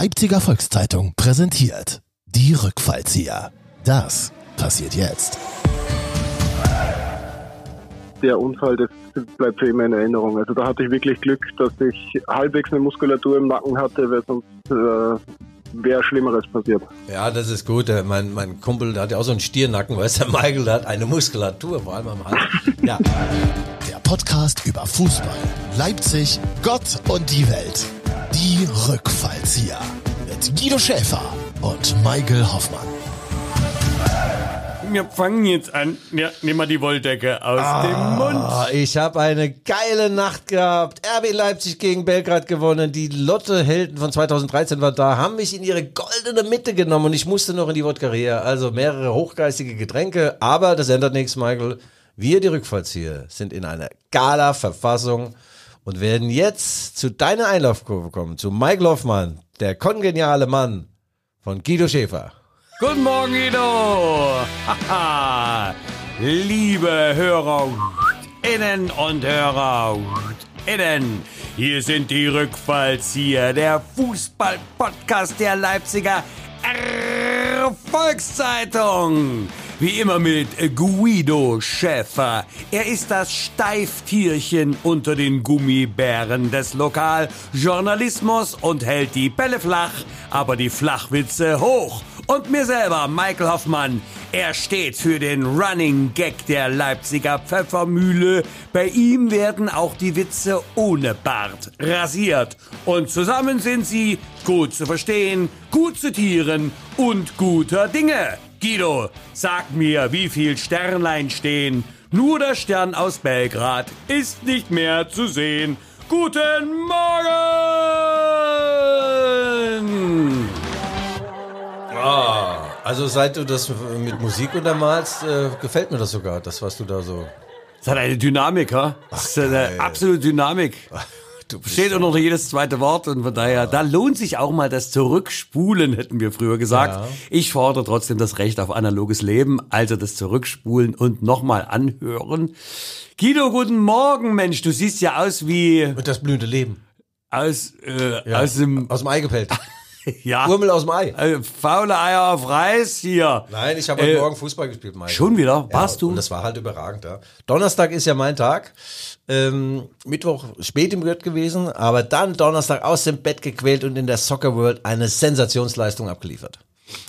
Leipziger Volkszeitung präsentiert die Rückfallzieher. Das passiert jetzt. Der Unfall, das bleibt für immer in Erinnerung. Also da hatte ich wirklich Glück, dass ich halbwegs eine Muskulatur im Nacken hatte, weil sonst äh, wäre Schlimmeres passiert. Ja, das ist gut. Äh, Mein, mein Kumpel, der hat ja auch so einen Stiernacken, weißt du, der Michael, der hat eine Muskulatur, vor allem am Hals. Ja, Der Podcast über Fußball, Leipzig, Gott und die Welt. Die Rückfallzieher. Mit Guido Schäfer und Michael Hoffmann. Wir fangen jetzt an. Ja, nimm mal die Wolldecke aus dem Mund. Ah, ich habe eine geile Nacht gehabt. RB Leipzig gegen Belgrad gewonnen. Die Lotte-Helden von 2013 waren da, haben mich in ihre goldene Mitte genommen und ich musste noch in die Wodka-Reha. Also mehrere hochgeistige Getränke, aber das ändert nichts, Michael. Wir, die Rückfallzieher, sind in einer Gala-Verfassung und werden jetzt zu deiner Einlaufkurve kommen, zu Michael Hoffmann, der kongeniale Mann von Guido Schäfer. Guten Morgen, Guido. Liebe Hörer innen und Hörer innen. Hier sind die Rückfallzieher, der Fußball-Podcast der Leipziger Volkszeitung. Wie immer mit Guido Schäfer. Er ist das Steiftierchen unter den Gummibären des Lokaljournalismus und hält die Bälle flach, aber die Flachwitze hoch. Und mir selber, Michael Hoffmann. Er steht für den Running Gag der Leipziger Pfeffermühle. Bei ihm werden auch die Witze ohne Bart rasiert. Und zusammen sind sie gut zu verstehen, gut zu tieren und guter Dinge. Guido, sag mir, wie viel Sternlein stehen. Nur der Stern aus Belgrad ist nicht mehr zu sehen. Guten Morgen! Ah, also seit du das mit Musik untermalst, äh, gefällt mir das sogar, das, was du da so... Das hat eine Dynamik, ha? Das ist eine geil. absolute Dynamik. Du Steht unter jedes zweite Wort und von daher, da lohnt sich auch mal das Zurückspulen, hätten wir früher gesagt. Ja. Ich fordere trotzdem das Recht auf analoges Leben, also das Zurückspulen und nochmal anhören. Guido, guten Morgen, Mensch, du siehst ja aus wie Und das blühende Leben. aus, äh, Ja. aus dem, Aus dem Ei gepellt. ja, Urmel aus dem Ei. äh, faule Eier auf Reis hier. Nein, ich habe heute Äh, Morgen Fußball gespielt, Mike. Schon wieder? Ja, Warst du? Und das war halt überragend, ja. Donnerstag ist ja mein Tag. Ähm, Mittwoch spät im Bett gewesen, aber dann Donnerstag aus dem Bett gequält und in der Soccer World eine Sensationsleistung abgeliefert.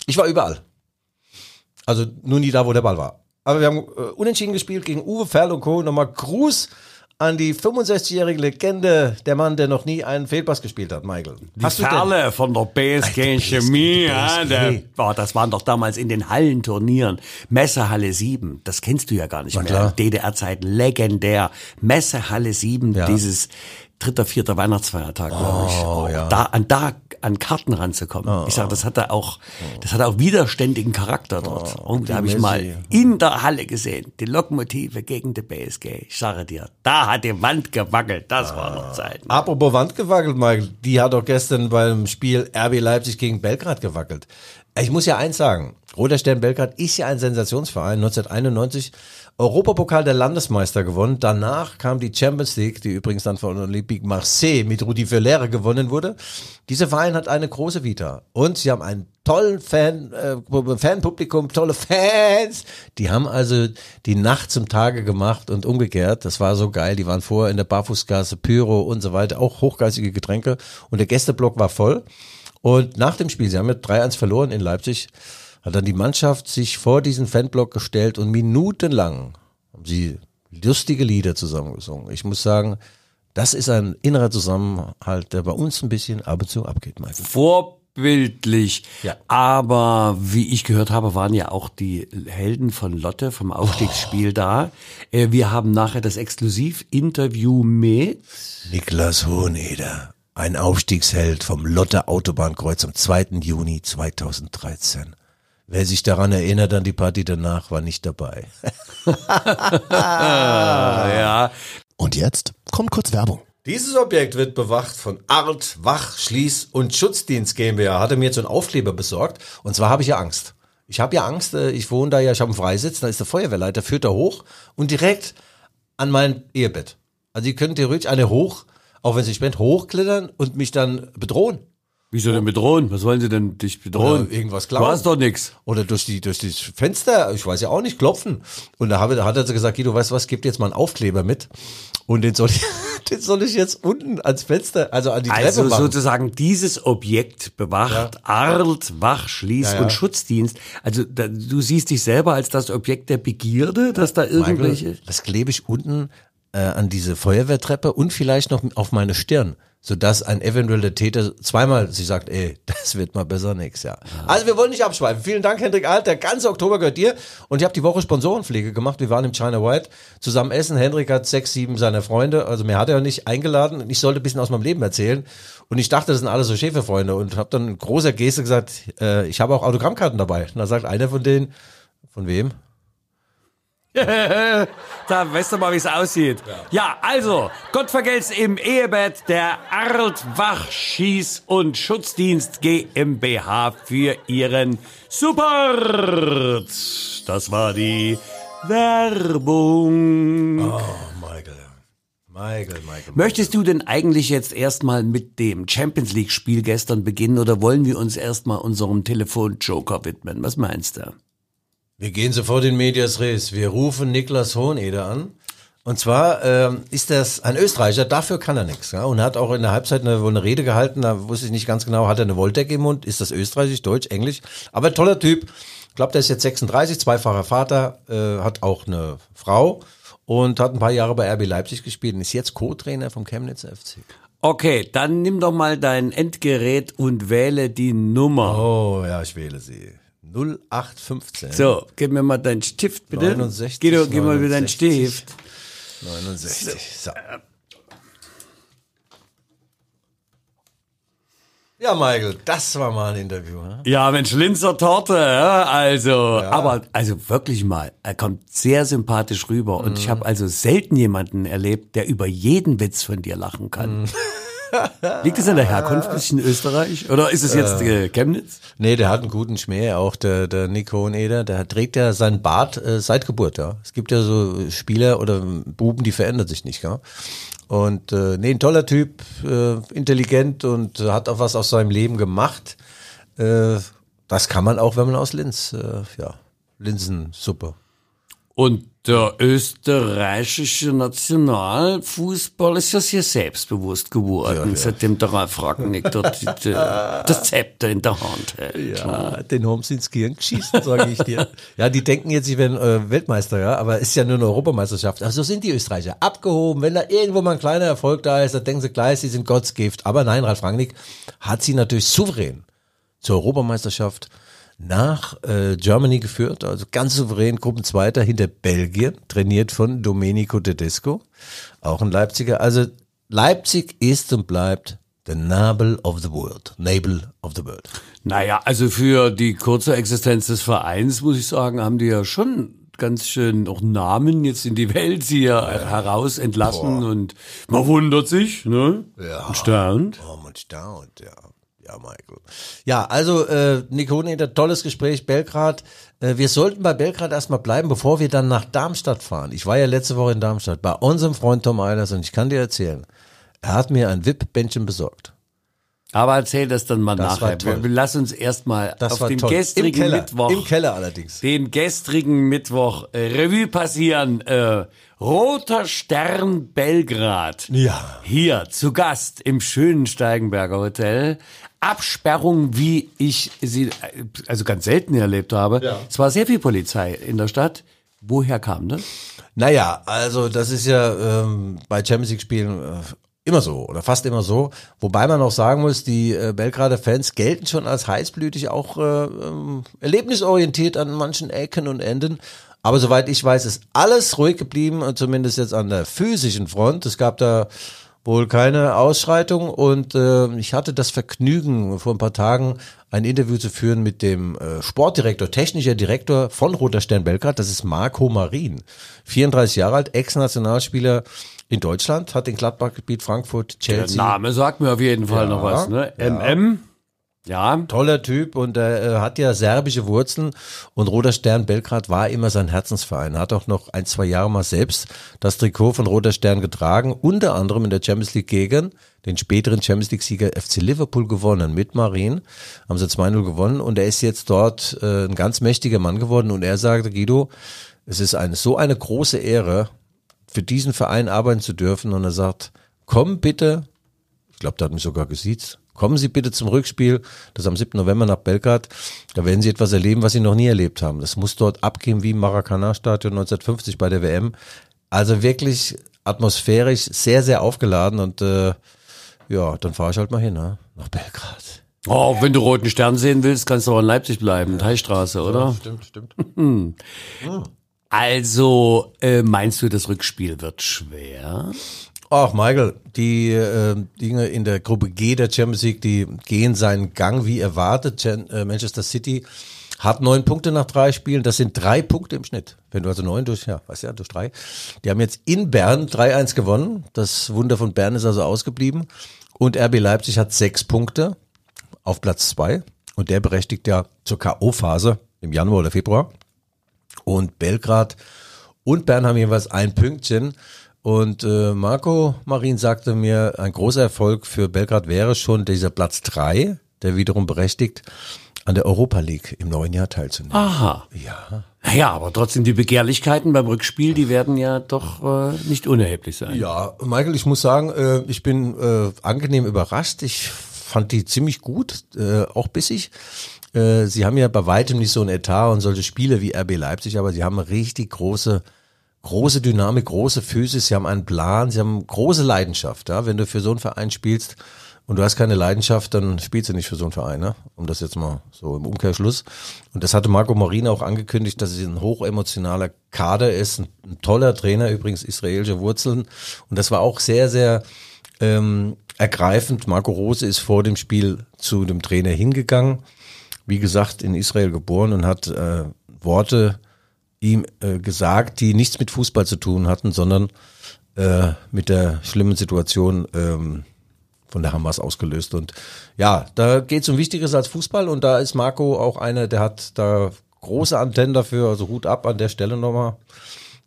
Ich war überall. Also nur nie da, wo der Ball war. Aber wir haben äh, unentschieden gespielt gegen Uwe Ferl und Co. Nochmal Gruß an die 65-jährige Legende, der Mann, der noch nie einen Fehlpass gespielt hat, Michael. Die Perle von der BSG die Chemie, BSG. ja, der, oh, das waren doch damals in den Hallenturnieren. Messehalle 7, das kennst du ja gar nicht Na mehr. DDR-Zeit legendär. Messehalle 7, Ja. dieses dritter, vierter Weihnachtsfeiertag, glaube ich. Oh, ja. Da, an da an Karten ranzukommen. Ich sage, das hatte auch, das hatte auch widerständigen Charakter dort. Und da habe ich mal in der Halle gesehen, die Lokomotive gegen die BSG. Ich sage dir, da hat die Wand gewackelt. Das war noch Zeit. Apropos Wand gewackelt, Michael, die hat doch gestern beim Spiel RB Leipzig gegen Belgrad gewackelt. Ich muss ja eins sagen, Roter Stern Belgrad ist ja ein Sensationsverein, 1991 Europapokal der Landesmeister gewonnen. Danach kam die Champions League, die übrigens dann von Olympique Marseille mit Rudi Villere gewonnen wurde. Dieser Verein hat eine große Vita und sie haben einen tollen Fan, äh, Fanpublikum, tolle Fans. Die haben also die Nacht zum Tage gemacht und umgekehrt. Das war so geil. Die waren vorher in der Barfußgasse, Pyro und so weiter, auch hochgeistige Getränke. Und der Gästeblock war voll. Und nach dem Spiel, sie haben mit 3-1 verloren in Leipzig, hat dann die Mannschaft sich vor diesen Fanblock gestellt und minutenlang haben sie lustige Lieder zusammengesungen. Ich muss sagen, das ist ein innerer Zusammenhalt, der bei uns ein bisschen ab und zu abgeht, Michael. vorbildlich. Ja. Aber wie ich gehört habe, waren ja auch die Helden von Lotte vom Aufstiegsspiel da. Äh, Wir haben nachher das Exklusivinterview mit Niklas Hoheneder, ein Aufstiegsheld vom Lotte Autobahnkreuz am 2. Juni 2013. Wer sich daran erinnert an die Party danach, war nicht dabei. ja, Und jetzt kommt kurz Werbung. Dieses Objekt wird bewacht von Art, Wach, Schließ und Schutzdienst GmbH. Hatte mir jetzt so einen Aufkleber besorgt. Und zwar habe ich ja Angst. Ich habe ja Angst, äh, ich wohne da ja, ich habe einen Freisitz, da ist der Feuerwehrleiter, führt da hoch und direkt an mein Ehebett. Also die können theoretisch eine hoch, auch wenn sie spenden, hochklettern und mich dann bedrohen. Wieso denn bedrohen? Was wollen sie denn dich bedrohen? Oder irgendwas Du klauen. hast doch nix. Oder durch die durch das Fenster, ich weiß ja auch nicht, klopfen. Und da, habe, da hat er gesagt, Guido, weißt du was, gib dir jetzt mal einen Aufkleber mit. Und den soll ich, den soll ich jetzt unten ans Fenster, also an die Treppe Also machen. sozusagen dieses Objekt bewacht Arlt, Wach, Schließ- Ja, ja. und Schutzdienst. Also da, du siehst dich selber als das Objekt der Begierde, dass da irgendwelche... Michael, das klebe ich unten äh, an diese Feuerwehrtreppe und vielleicht noch auf meine Stirn, sodass ein eventueller Täter zweimal sich sagt, ey, das wird mal besser nix, ja. Also wir wollen nicht abschweifen. Vielen Dank, Hendrik Alt. Der ganze Oktober gehört dir. Und ich habe die Woche Sponsorenpflege gemacht. Wir waren im China White zusammen essen. Hendrik hat sechs, sieben seiner Freunde, also mehr hat er nicht eingeladen. Ich sollte ein bisschen aus meinem Leben erzählen. Und ich dachte, das sind alles so Schäferfreunde. Und habe dann in großer Geste gesagt, äh, ich habe auch Autogrammkarten dabei. Und da sagt einer von denen, von wem? Da weißt du mal, wie es aussieht. Ja. also, Gott vergelt's im Ehebett der Arlt Wach Schieß- und Schutzdienst GmbH für ihren Support. Das war die Werbung. Oh, Michael. Michael, Michael. Möchtest du denn eigentlich jetzt erstmal mit dem Champions League Spiel gestern beginnen oder wollen wir uns erstmal unserem Telefonjoker widmen? Was meinst du? Wir gehen sofort in Medias Res. Wir rufen Niklas Hoheneder an. Und zwar ähm, ist das ein Österreicher, dafür kann er nichts. Ja? Und hat auch in der Halbzeit eine, wohl eine Rede gehalten, da wusste ich nicht ganz genau, hat er eine Voltec im Mund, ist das österreichisch, deutsch, englisch. Aber toller Typ. Ich glaube, der ist jetzt 36, zweifacher Vater, äh, hat auch eine Frau und hat ein paar Jahre bei RB Leipzig gespielt und ist jetzt Co-Trainer vom Chemnitzer FC. Okay, dann nimm doch mal dein Endgerät und wähle die Nummer. Oh ja, ich wähle sie. 0815 So, gib mir mal deinen Stift bitte. 69, Guido, gib mal wieder deinen 69. Stift. 69. So. Ja, Michael, das war mal ein Interview. Ne? Ja, Mensch, Linzer Torte, ja, also, aber also wirklich mal, er kommt sehr sympathisch rüber und ich habe also selten jemanden erlebt, der über jeden Witz von dir lachen kann. Liegt es an der Herkunft bisschen Österreich oder ist es jetzt äh, Chemnitz? Nee, der hat einen guten Schmäh, auch der, der Nico Hoheneder, der trägt ja seinen Bart äh, seit Geburt, ja. Es gibt ja so Spieler oder Buben, die verändern sich nicht, ja. Und äh, nee, ein toller Typ, äh, intelligent und äh, hat auch was aus seinem Leben gemacht. Äh, das kann man auch, wenn man aus Linz, äh, ja, Linsensuppe. Und der österreichische Nationalfußball ist ja sehr selbstbewusst geworden, seitdem der Ralf Ragnick dort die- das Zepter in der Hand hält. Ja, den haben sie ins Gehirn geschissen, sage ich dir. ja, die denken jetzt, sie wären äh, Weltmeister, ja, aber ist ja nur eine Europameisterschaft. Also so sind die Österreicher abgehoben. Wenn da irgendwo mal ein kleiner Erfolg da ist, dann denken sie gleich, sie sind Gottsgift. Aber nein, Ralf Rangnick hat sie natürlich souverän zur Europameisterschaft nach äh, Germany geführt, also ganz souverän Gruppenzweiter hinter Belgien, trainiert von Domenico Tedesco, auch ein Leipziger. Also Leipzig ist und bleibt the Nabel of the world, Nabel of the world. Naja, also für die kurze Existenz des Vereins, muss ich sagen, haben die ja schon ganz schön auch Namen jetzt in die Welt hier heraus entlassen und man wundert sich, ne? Ja. Und staunt. Oh, man staunt, ja. Ja, Michael. Ja, also äh, Hoheneder, tolles Gespräch, Belgrad. Äh, wir sollten bei Belgrad erstmal bleiben, bevor wir dann nach Darmstadt fahren. Ich war ja letzte Woche in Darmstadt bei unserem Freund Tom Eilers und ich kann dir erzählen, er hat mir ein VIP-Bändchen besorgt. Aber erzähl das dann mal Das nachher. Wir- Lass uns erstmal Das auf war den toll. Im gestrigen Keller, Mittwoch. Im Keller allerdings. den gestrigen Mittwoch äh, Revue passieren. Äh, Roter Stern Belgrad. Ja. Hier zu Gast im schönen Steigenberger Hotel. Absperrung, wie ich sie also ganz selten erlebt habe. Ja. Es war sehr viel Polizei in der Stadt. Woher kam das? Naja, also das ist ja ähm, bei Champions League Spielen äh, immer so oder fast immer so. Wobei man auch sagen muss, die äh, Belgrader Fans gelten schon als heißblütig, auch äh, ähm, erlebnisorientiert an manchen Ecken und Enden. Aber soweit ich weiß, ist alles ruhig geblieben, äh, zumindest jetzt an der physischen Front. Es gab da wohl keine Ausschreitung und äh, ich hatte das Vergnügen, vor ein paar Tagen ein Interview zu führen mit dem äh, Sportdirektor, technischer Direktor von Roter Stern Belgrad, das ist Marco Marin, 34 Jahre alt, Ex-Nationalspieler in Deutschland, hat den Gladbach gebiet Frankfurt, Der Chelsea. Name sagt mir auf jeden Fall Ja, noch was. Ne? MM. Ja. Toller Typ und er äh, hat ja serbische Wurzeln und Roter Stern Belgrad war immer sein Herzensverein. Er hat auch noch ein, zwei Jahre mal selbst das Trikot von Roter Stern getragen, unter anderem in der Champions League gegen den späteren Champions League Sieger FC Liverpool gewonnen mit Marin. Haben sie 2-0 gewonnen und er ist jetzt dort äh, ein ganz mächtiger Mann geworden und er sagte, Guido, es ist eine, so eine große Ehre, für diesen Verein arbeiten zu dürfen und er sagt, komm bitte, ich glaube, da hat mich sogar gesiezt, kommen Sie bitte zum Rückspiel, das ist am 7. November nach Belgrad, da werden Sie etwas erleben, was Sie noch nie erlebt haben. Das muss dort abgehen wie im Maracana-Stadion 1950 bei der WM. Also wirklich atmosphärisch sehr, sehr aufgeladen und äh, ja, dann fahre ich halt mal hin, ne? nach Belgrad. Oh, wenn du roten Stern sehen willst, kannst du auch in Leipzig bleiben, Teilstraße, oder? Stimmt, stimmt. Also, äh, meinst du, das Rückspiel wird schwer? Ach, Michael, die äh, Dinge in der Gruppe G der Champions League, die gehen seinen Gang wie erwartet. Äh, Manchester City hat neun Punkte nach drei Spielen. Das sind drei Punkte im Schnitt. Wenn du also neun durch, ja, weißt ja, durch drei. Die haben jetzt in Bern 3-1 gewonnen. Das Wunder von Bern ist also ausgeblieben. Und RB Leipzig hat sechs Punkte auf Platz zwei. Und der berechtigt ja zur K.O.-Phase im Januar oder Februar. Und Belgrad und Bern haben jeweils ein Pünktchen. Und äh, Marco Marin sagte mir, ein großer Erfolg für Belgrad wäre schon dieser Platz drei, der wiederum berechtigt, an der Europa League im neuen Jahr teilzunehmen. Aha. Ja. Naja, aber trotzdem die Begehrlichkeiten beim Rückspiel, die werden ja doch äh, nicht unerheblich sein. Ja, Michael, ich muss sagen, äh, ich bin äh, angenehm überrascht. Ich fand die ziemlich gut, äh, auch bissig. Äh, sie haben ja bei weitem nicht so ein Etat und solche Spiele wie RB Leipzig, aber sie haben richtig große große Dynamik, große Physis, sie haben einen Plan, sie haben große Leidenschaft. Ja? Wenn du für so einen Verein spielst und du hast keine Leidenschaft, dann spielst du nicht für so einen Verein, ne? um das jetzt mal so im Umkehrschluss. Und das hatte Marco Marina auch angekündigt, dass es ein hochemotionaler Kader ist, ein, ein toller Trainer, übrigens israelische Wurzeln. Und das war auch sehr, sehr ähm, ergreifend. Marco Rose ist vor dem Spiel zu dem Trainer hingegangen, wie gesagt, in Israel geboren und hat äh, Worte ihm äh, gesagt, die nichts mit Fußball zu tun hatten, sondern äh, mit der schlimmen Situation ähm, von der Hamas ausgelöst. Und ja, da geht es um Wichtigeres als Fußball und da ist Marco auch einer, der hat da große Antennen dafür, also Hut ab an der Stelle nochmal.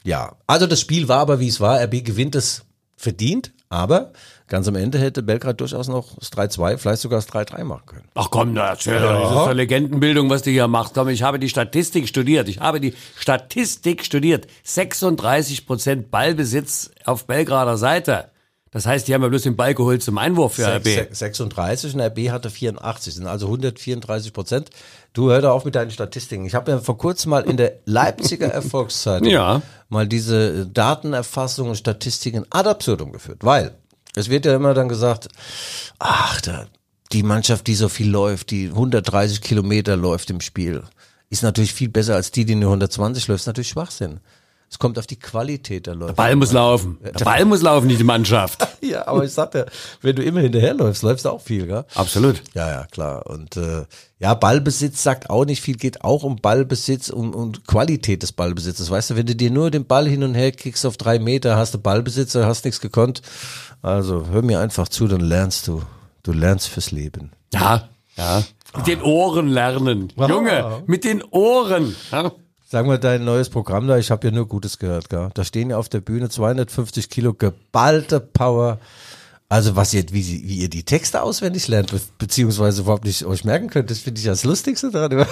Ja, also das Spiel war aber wie es war. RB gewinnt es verdient, aber ganz am Ende hätte Belgrad durchaus noch das 3-2, vielleicht sogar das 3-3 machen können. Ach komm, na, erzähl doch, das ist doch Legendenbildung, was du hier machst. Komm, ich habe die Statistik studiert. Ich habe die Statistik studiert. 36 Prozent Ballbesitz auf Belgrader Seite. Das heißt, die haben ja bloß den Ball geholt zum Einwurf für RB. 36 und RB hatte 84, sind also 134 Prozent. Du hör doch auf mit deinen Statistiken. Ich habe ja vor kurzem mal in der Leipziger Erfolgszeitung Ja. mal diese Datenerfassung und Statistiken ad absurdum geführt, weil es wird ja immer dann gesagt, ach, da, die Mannschaft, die so viel läuft, die 130 Kilometer läuft im Spiel, ist natürlich viel besser als die, die nur 120 läuft, ist natürlich Schwachsinn. Es kommt auf die Qualität der Läufer. Ball muss laufen. Der Ball muss laufen, nicht die Mannschaft. Ja, aber ich sag dir, wenn du immer hinterherläufst, läufst du auch viel, gell? Absolut. Ja, ja, klar. Und äh, ja, Ballbesitz sagt auch nicht viel, geht auch um Ballbesitz um, um Qualität des Ballbesitzes. Weißt du, wenn du dir nur den Ball hin und her kickst auf drei Meter, hast du Ballbesitz, hast nichts gekonnt. Also hör mir einfach zu, dann lernst du. Du lernst fürs Leben. Ja, ja. Mit den Ohren lernen. Junge, mit den Ohren. Ja. Sag mal dein neues Programm da, ich habe ja nur Gutes gehört, gell? Da stehen ja auf der Bühne 250 Kilo geballte Power. Also was ihr, wie, wie ihr die Texte auswendig lernt, be beziehungsweise überhaupt nicht euch merken könnt, das finde ich das Lustigste dran.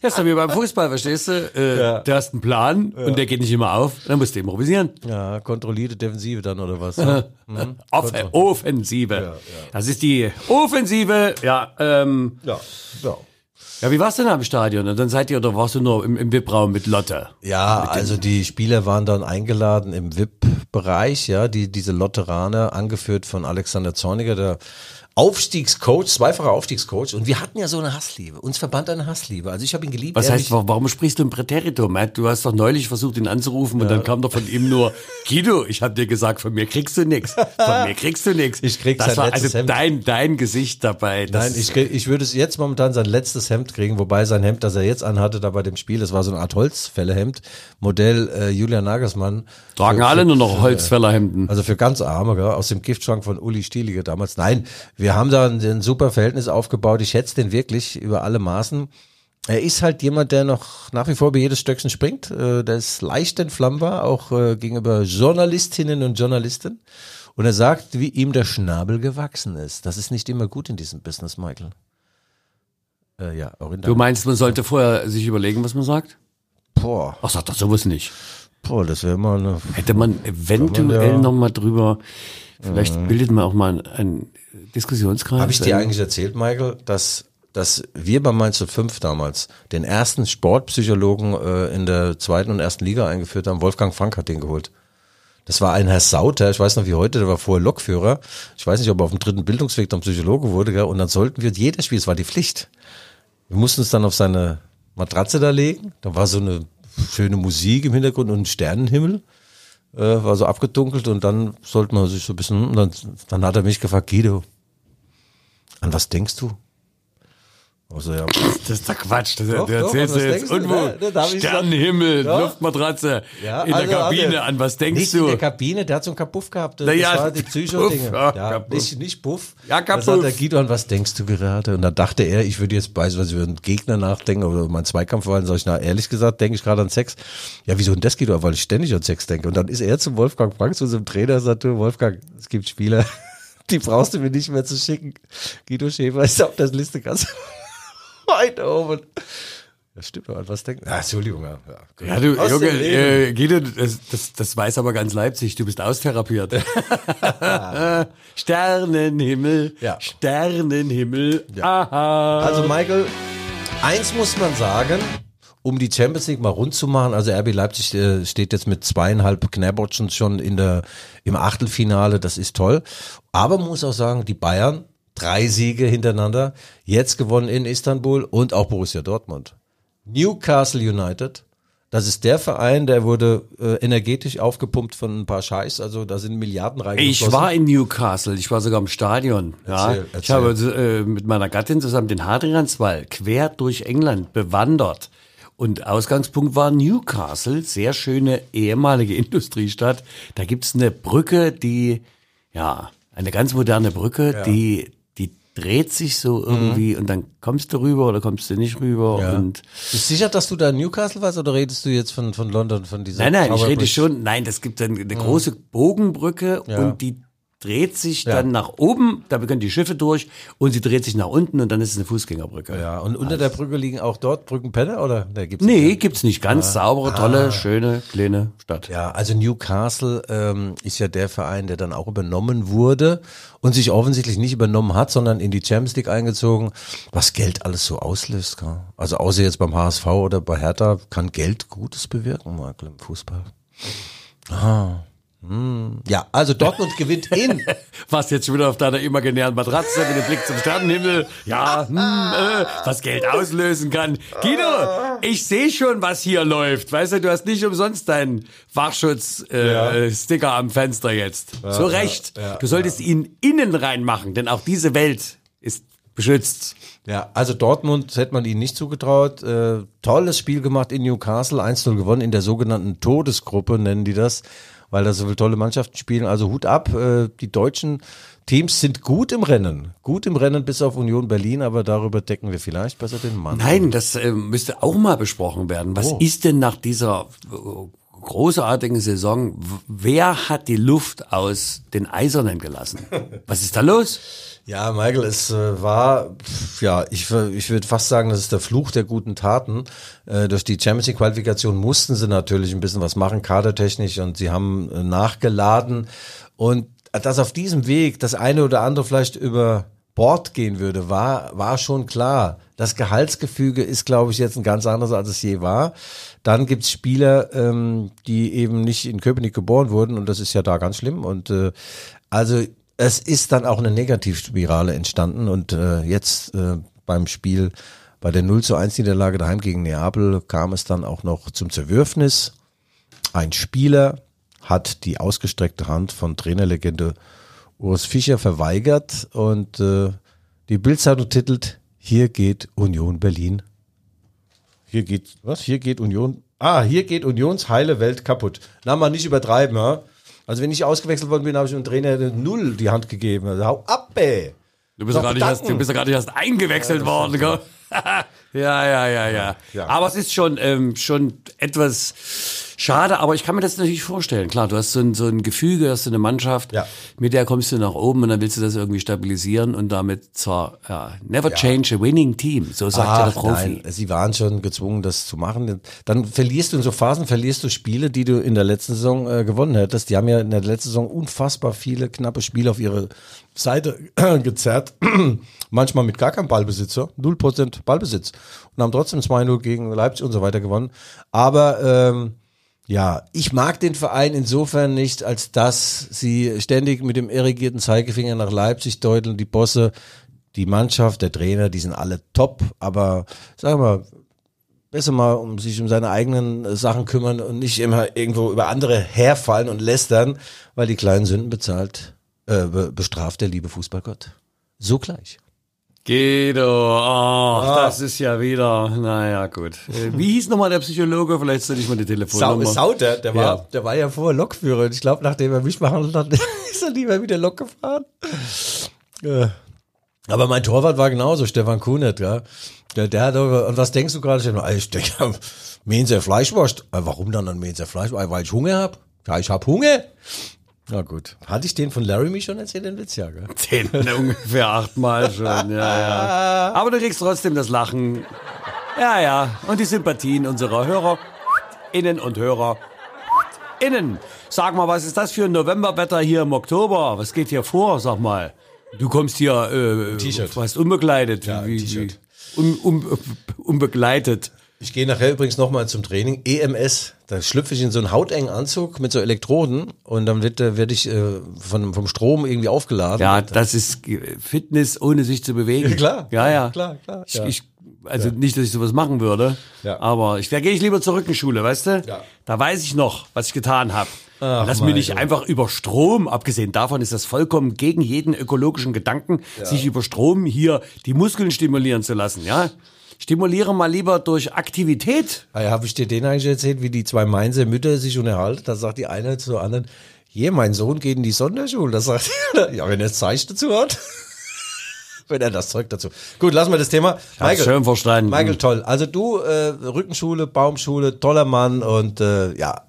Das ist wie beim Fußball, verstehst du? Äh, Ja. Du hast einen Plan und der geht nicht immer auf, dann musst du improvisieren. Ja, kontrollierte Defensive dann oder was? ne? Mhm. Off Offensive. Das ist die Offensive. Ja, ähm, Ja, ja. Ja, wie war's denn am Stadion? Und dann seid ihr, oder warst du nur im, im VIP-Raum mit Lotte? Ja, also die Spieler waren dann eingeladen im VIP-Bereich, ja, die, diese Lotteraner, angeführt von Alexander Zorniger, der Aufstiegscoach, zweifacher Aufstiegscoach. Und wir hatten ja so eine Hassliebe. Uns verband eine Hassliebe. Also ich habe ihn geliebt. Was heißt, warum sprichst du im Präteritum? Matt? Du hast doch neulich versucht, ihn anzurufen und dann kam doch von ihm nur, Guido, ich habe dir gesagt, von mir kriegst du nix. Von mir kriegst du nix. Ich krieg Das sein war letztes also Hemd. dein, dein Gesicht dabei. Das Nein, ich, krieg- ich würde es jetzt momentan sein letztes Hemd kriegen, wobei sein Hemd, das er jetzt anhatte, da bei dem Spiel, das war so eine Art Holzfällerhemd, Modell äh, Julian Nagelsmann. tragen Für- alle für- nur noch Holzfällerhemden. Also für ganz Arme, gell? aus dem Giftschrank von Uli Stielige damals. Nein, wir Wir haben da ein, ein super Verhältnis aufgebaut. Ich schätze den wirklich über alle Maßen. Er ist halt jemand, der noch nach wie vor bei jedes Stöckchen springt. Äh, der ist leicht entflammbar, auch äh, gegenüber Journalistinnen und Journalisten. Und er sagt, wie ihm der Schnabel gewachsen ist. Das ist nicht immer gut in diesem Business, Michael. Äh, ja, auch in Du meinst, man sollte vorher sich überlegen, was man sagt? Boah, Ach, sagt doch sowas nicht. boah, das wäre mal eine. Hätte man eventuell ja- noch mal drüber, vielleicht bildet man auch mal einen Diskussionskreis. Habe ich dir eigentlich erzählt, Michael, dass, dass wir bei Mainz 05 damals den ersten Sportpsychologen äh, in der zweiten und ersten Liga eingeführt haben? Wolfgang Frank hat den geholt. Das war ein Herr Sauter, ich weiß noch wie heute, der war vorher Lokführer. Ich weiß nicht, ob er auf dem dritten Bildungsweg dann Psychologe wurde, gell? und dann sollten wir jeder Spiel, es war die Pflicht. Wir mussten uns dann auf seine Matratze da legen, da war so eine schöne Musik im Hintergrund und ein Sternenhimmel, äh, war so abgedunkelt und dann sollte man sich so ein bisschen, dann, dann hat er mich gefragt, Guido, an was denkst du? Also ja, Das ist doch Quatsch. Das, Doch, du doch, erzählst du jetzt du? irgendwo. Hab ich Sternenhimmel, Ja. Luftmatratze, ja in der also, Kabine. also, An was denkst nicht du? in der Kabine, der hat so einen Kapuff gehabt. Das ja, war die Psycho-Dinge. Ja, nicht, nicht Puff. Ja, Da Kapuff. sagt der Guido, an was denkst du gerade? Und dann dachte er, ich würde jetzt beispielsweise über einen Gegner nachdenken oder mein Zweikampf war, sag ich, na, ehrlich gesagt, denke ich gerade an Sex. Ja, wieso denn das, Guido? Weil ich ständig an Sex denke. Und dann ist er zum Wolfgang Frank, zu unserem Trainer, sagt, du, Wolfgang, es gibt Spieler, die brauchst du mir nicht mehr zu schicken. Guido Schäfer ist auf der Liste ganz weit oben. Das stimmt doch, was denken? Ah, Entschuldigung, ja. ja. Ja, du, Aus Junge, äh, Guido, das, das, das weiß aber ganz Leipzig. Du bist austherapiert. Sternenhimmel, Ja. Sternenhimmel. Aha. Also Michael, eins muss man sagen, um die Champions League mal rund zu machen, also RB Leipzig äh, steht jetzt mit zweieinhalb Knäbotschen schon in der, im Achtelfinale, das ist toll. Aber man muss auch sagen, die Bayern, drei Siege hintereinander, jetzt gewonnen in Istanbul und auch Borussia Dortmund. Newcastle United, das ist der Verein, der wurde äh, energetisch aufgepumpt von ein paar Scheiß, also da sind Milliarden reingeflossen. Ich war in Newcastle, ich war sogar im Stadion. Ja. Erzähl, Ich habe äh, mit meiner Gattin zusammen den Hadrianswall quer durch England bewandert. Und Ausgangspunkt war Newcastle, sehr schöne ehemalige Industriestadt. Da gibt's eine Brücke, die, ja, eine ganz moderne Brücke, die, die dreht sich so irgendwie und dann kommst du rüber oder kommst du nicht rüber. Mhm. Ja. Und Bist du sicher, dass du da in Newcastle warst oder redest du jetzt von, von London, von dieser Nein, nein, ich Tower rede Bridge? schon, nein, das gibt dann eine große Bogenbrücke Ja. und die dreht sich Ja. dann nach oben, da können die Schiffe durch und sie dreht sich nach unten und dann ist es eine Fußgängerbrücke. Ja, und unter der Brücke liegen auch dort Brückenpenner oder? Da gibt's Nee, nicht. gibt's nicht. Ganz saubere, tolle, schöne, kleine Stadt. Ja, also Newcastle ähm, ist ja der Verein, der dann auch übernommen wurde und sich offensichtlich nicht übernommen hat, sondern in die Champions League eingezogen, was Geld alles so auslöst. Also außer jetzt beim HSV oder bei Hertha kann Geld Gutes bewirken, Michael, im Fußball. Ah. Hm. Ja, also Dortmund gewinnt in. Was jetzt schon wieder auf deiner imaginären Matratze mit dem Blick zum Sternenhimmel. Ja, hm, äh, was Geld auslösen kann. Guido, ich sehe schon, was hier läuft. Weißt du, du hast nicht umsonst deinen Wachschutz-Sticker äh, Sticker am Fenster jetzt. Zu Recht. du solltest ihn innen reinmachen, denn auch diese Welt ist beschützt. Ja, also Dortmund hätte man ihnen nicht zugetraut. Äh, tolles Spiel gemacht in Newcastle, 1-0 gewonnen in der sogenannten Todesgruppe, nennen die das, weil da so viele tolle Mannschaften spielen. Also Hut ab, äh, die deutschen Teams sind gut im Rennen. Gut im Rennen bis auf Union Berlin, aber darüber decken wir vielleicht besser den Mann. Nein, das äh, müsste auch mal besprochen werden. Was Oh. ist denn nach dieser äh, großartigen Saison, wer hat die Luft aus den Eisernen gelassen? Was ist da los? Ja, Michael, es äh, war, ja, ich, ich würde fast sagen, das ist der Fluch der guten Taten. Äh, durch die Champions League Qualifikation mussten sie natürlich ein bisschen was machen, kadertechnisch, und sie haben äh, nachgeladen. Und dass auf diesem Weg das eine oder andere vielleicht über Bord gehen würde, war, war schon klar. Das Gehaltsgefüge ist, glaube ich, jetzt ein ganz anderes, als es je war. Dann gibt's Spieler, ähm, die eben nicht in Köpenick geboren wurden und das ist ja da ganz schlimm. Und äh, also es ist dann auch eine Negativspirale entstanden und äh, jetzt äh, beim Spiel bei der 0 zu 1 Niederlage daheim gegen Neapel kam es dann auch noch zum Zerwürfnis. Ein Spieler hat die ausgestreckte Hand von Trainerlegende Urs Fischer verweigert und äh, die Bildzeitung titelt Hier geht Union Berlin. Hier geht was? Hier geht Union. Ah, hier geht Unions heile Welt kaputt. Na mal nicht übertreiben, ja? Also wenn ich ausgewechselt worden bin, habe ich dem Trainer null die Hand gegeben. Also hau ab, ey. Du bist, ja gerade erst, du bedanken. bist ja gerade erst eingewechselt worden, gell? ja, ja, ja, ja, Ja. Aber es ist schon, ähm, schon etwas schade, aber ich kann mir das natürlich vorstellen. Klar, du hast so ein, so ein Gefüge, hast so eine Mannschaft, Ja. mit der kommst du nach oben und dann willst du das irgendwie stabilisieren und damit zwar, ja, never change a winning team, so sagt ja der Ach, Profi. nein, sie waren schon gezwungen, das zu machen. Dann verlierst du in so Phasen, verlierst du Spiele, die du in der letzten Saison äh, gewonnen hättest. Die haben ja in der letzten Saison unfassbar viele knappe Spiele auf ihre Seite gezerrt. Manchmal mit gar keinem Ballbesitzer, 0% Ballbesitz. Und haben trotzdem 2-0 gegen Leipzig und so weiter gewonnen. Aber ähm, ja, ich mag den Verein insofern nicht, als dass sie ständig mit dem irrigierten Zeigefinger nach Leipzig deuteln, die Bosse, die Mannschaft, der Trainer, die sind alle top, aber sag mal, besser mal um sich um seine eigenen äh, Sachen kümmern und nicht immer irgendwo über andere herfallen und lästern, weil die kleinen Sünden bezahlt, äh, be- bestraft der liebe Fußballgott. So gleich. Guido, ach, Ah. das ist ja wieder, naja, gut. Äh, Wie hieß nochmal der Psychologe? Vielleicht soll ich mal die Telefonnummer. Sauter, der war, Ja. der war ja vorher Lokführer und ich glaube, nachdem er mich behandelt hat, ist er lieber wieder Lok gefahren. Äh. Aber mein Torwart war genauso, Stefan Kunert, ja. Der, der hat und was denkst du gerade? Ich denke, Menser Fleischwurst. Äh, Warum dann an Menser Fleischwurst? Weil ich Hunger hab. Ja, ich hab Hunger. Na gut. Hatte ich den von Laramie schon erzählt, den Witz, ja, gell? Zehn, ne, ungefähr achtmal schon, ja, ja. Aber du kriegst trotzdem das Lachen. Ja, ja. Und die Sympathien unserer Hörer, Innen und Hörer, Innen. Sag mal, was ist das für ein Novemberwetter hier im Oktober? Was geht hier vor, sag mal? Du kommst hier, äh, T-Shirt. fast unbekleidet. Ja, wie, wie, un, un, unbegleitet. Ich gehe nachher übrigens nochmal zum Training. EMS. Da schlüpfe ich in so einen hautengen Anzug mit so Elektroden und dann wird, äh, werde ich äh, von, vom Strom irgendwie aufgeladen. Ja, das ist Fitness, ohne sich zu bewegen. Ja, klar. Ja, ja. Klar, klar, Ich, ja. ich, also nicht, dass ich sowas machen würde. Ja. Aber ich, da gehe ich lieber zurück in Schule, weißt du? Ja. Da weiß ich noch, was ich getan habe. Ach, Lass mich nicht Michael. einfach über Strom, abgesehen davon ist das vollkommen gegen jeden ökologischen Gedanken, sich über Strom hier die Muskeln stimulieren zu lassen, ja? Stimuliere mal lieber durch Aktivität. Ah ja, habe ich dir den eigentlich erzählt, wie die zwei Mainzer Mütter sich unterhalten? Da sagt die eine zur anderen, hier, mein Sohn geht in die Sonderschule. Da sagt die, ja, wenn er das Zeichen dazu hat. wenn er das Zeug dazu. Gut, lassen wir das Thema. Hab's schön verstanden. Michael, toll. Also du, äh, Rückenschule, Baumschule, toller Mann und äh, ja,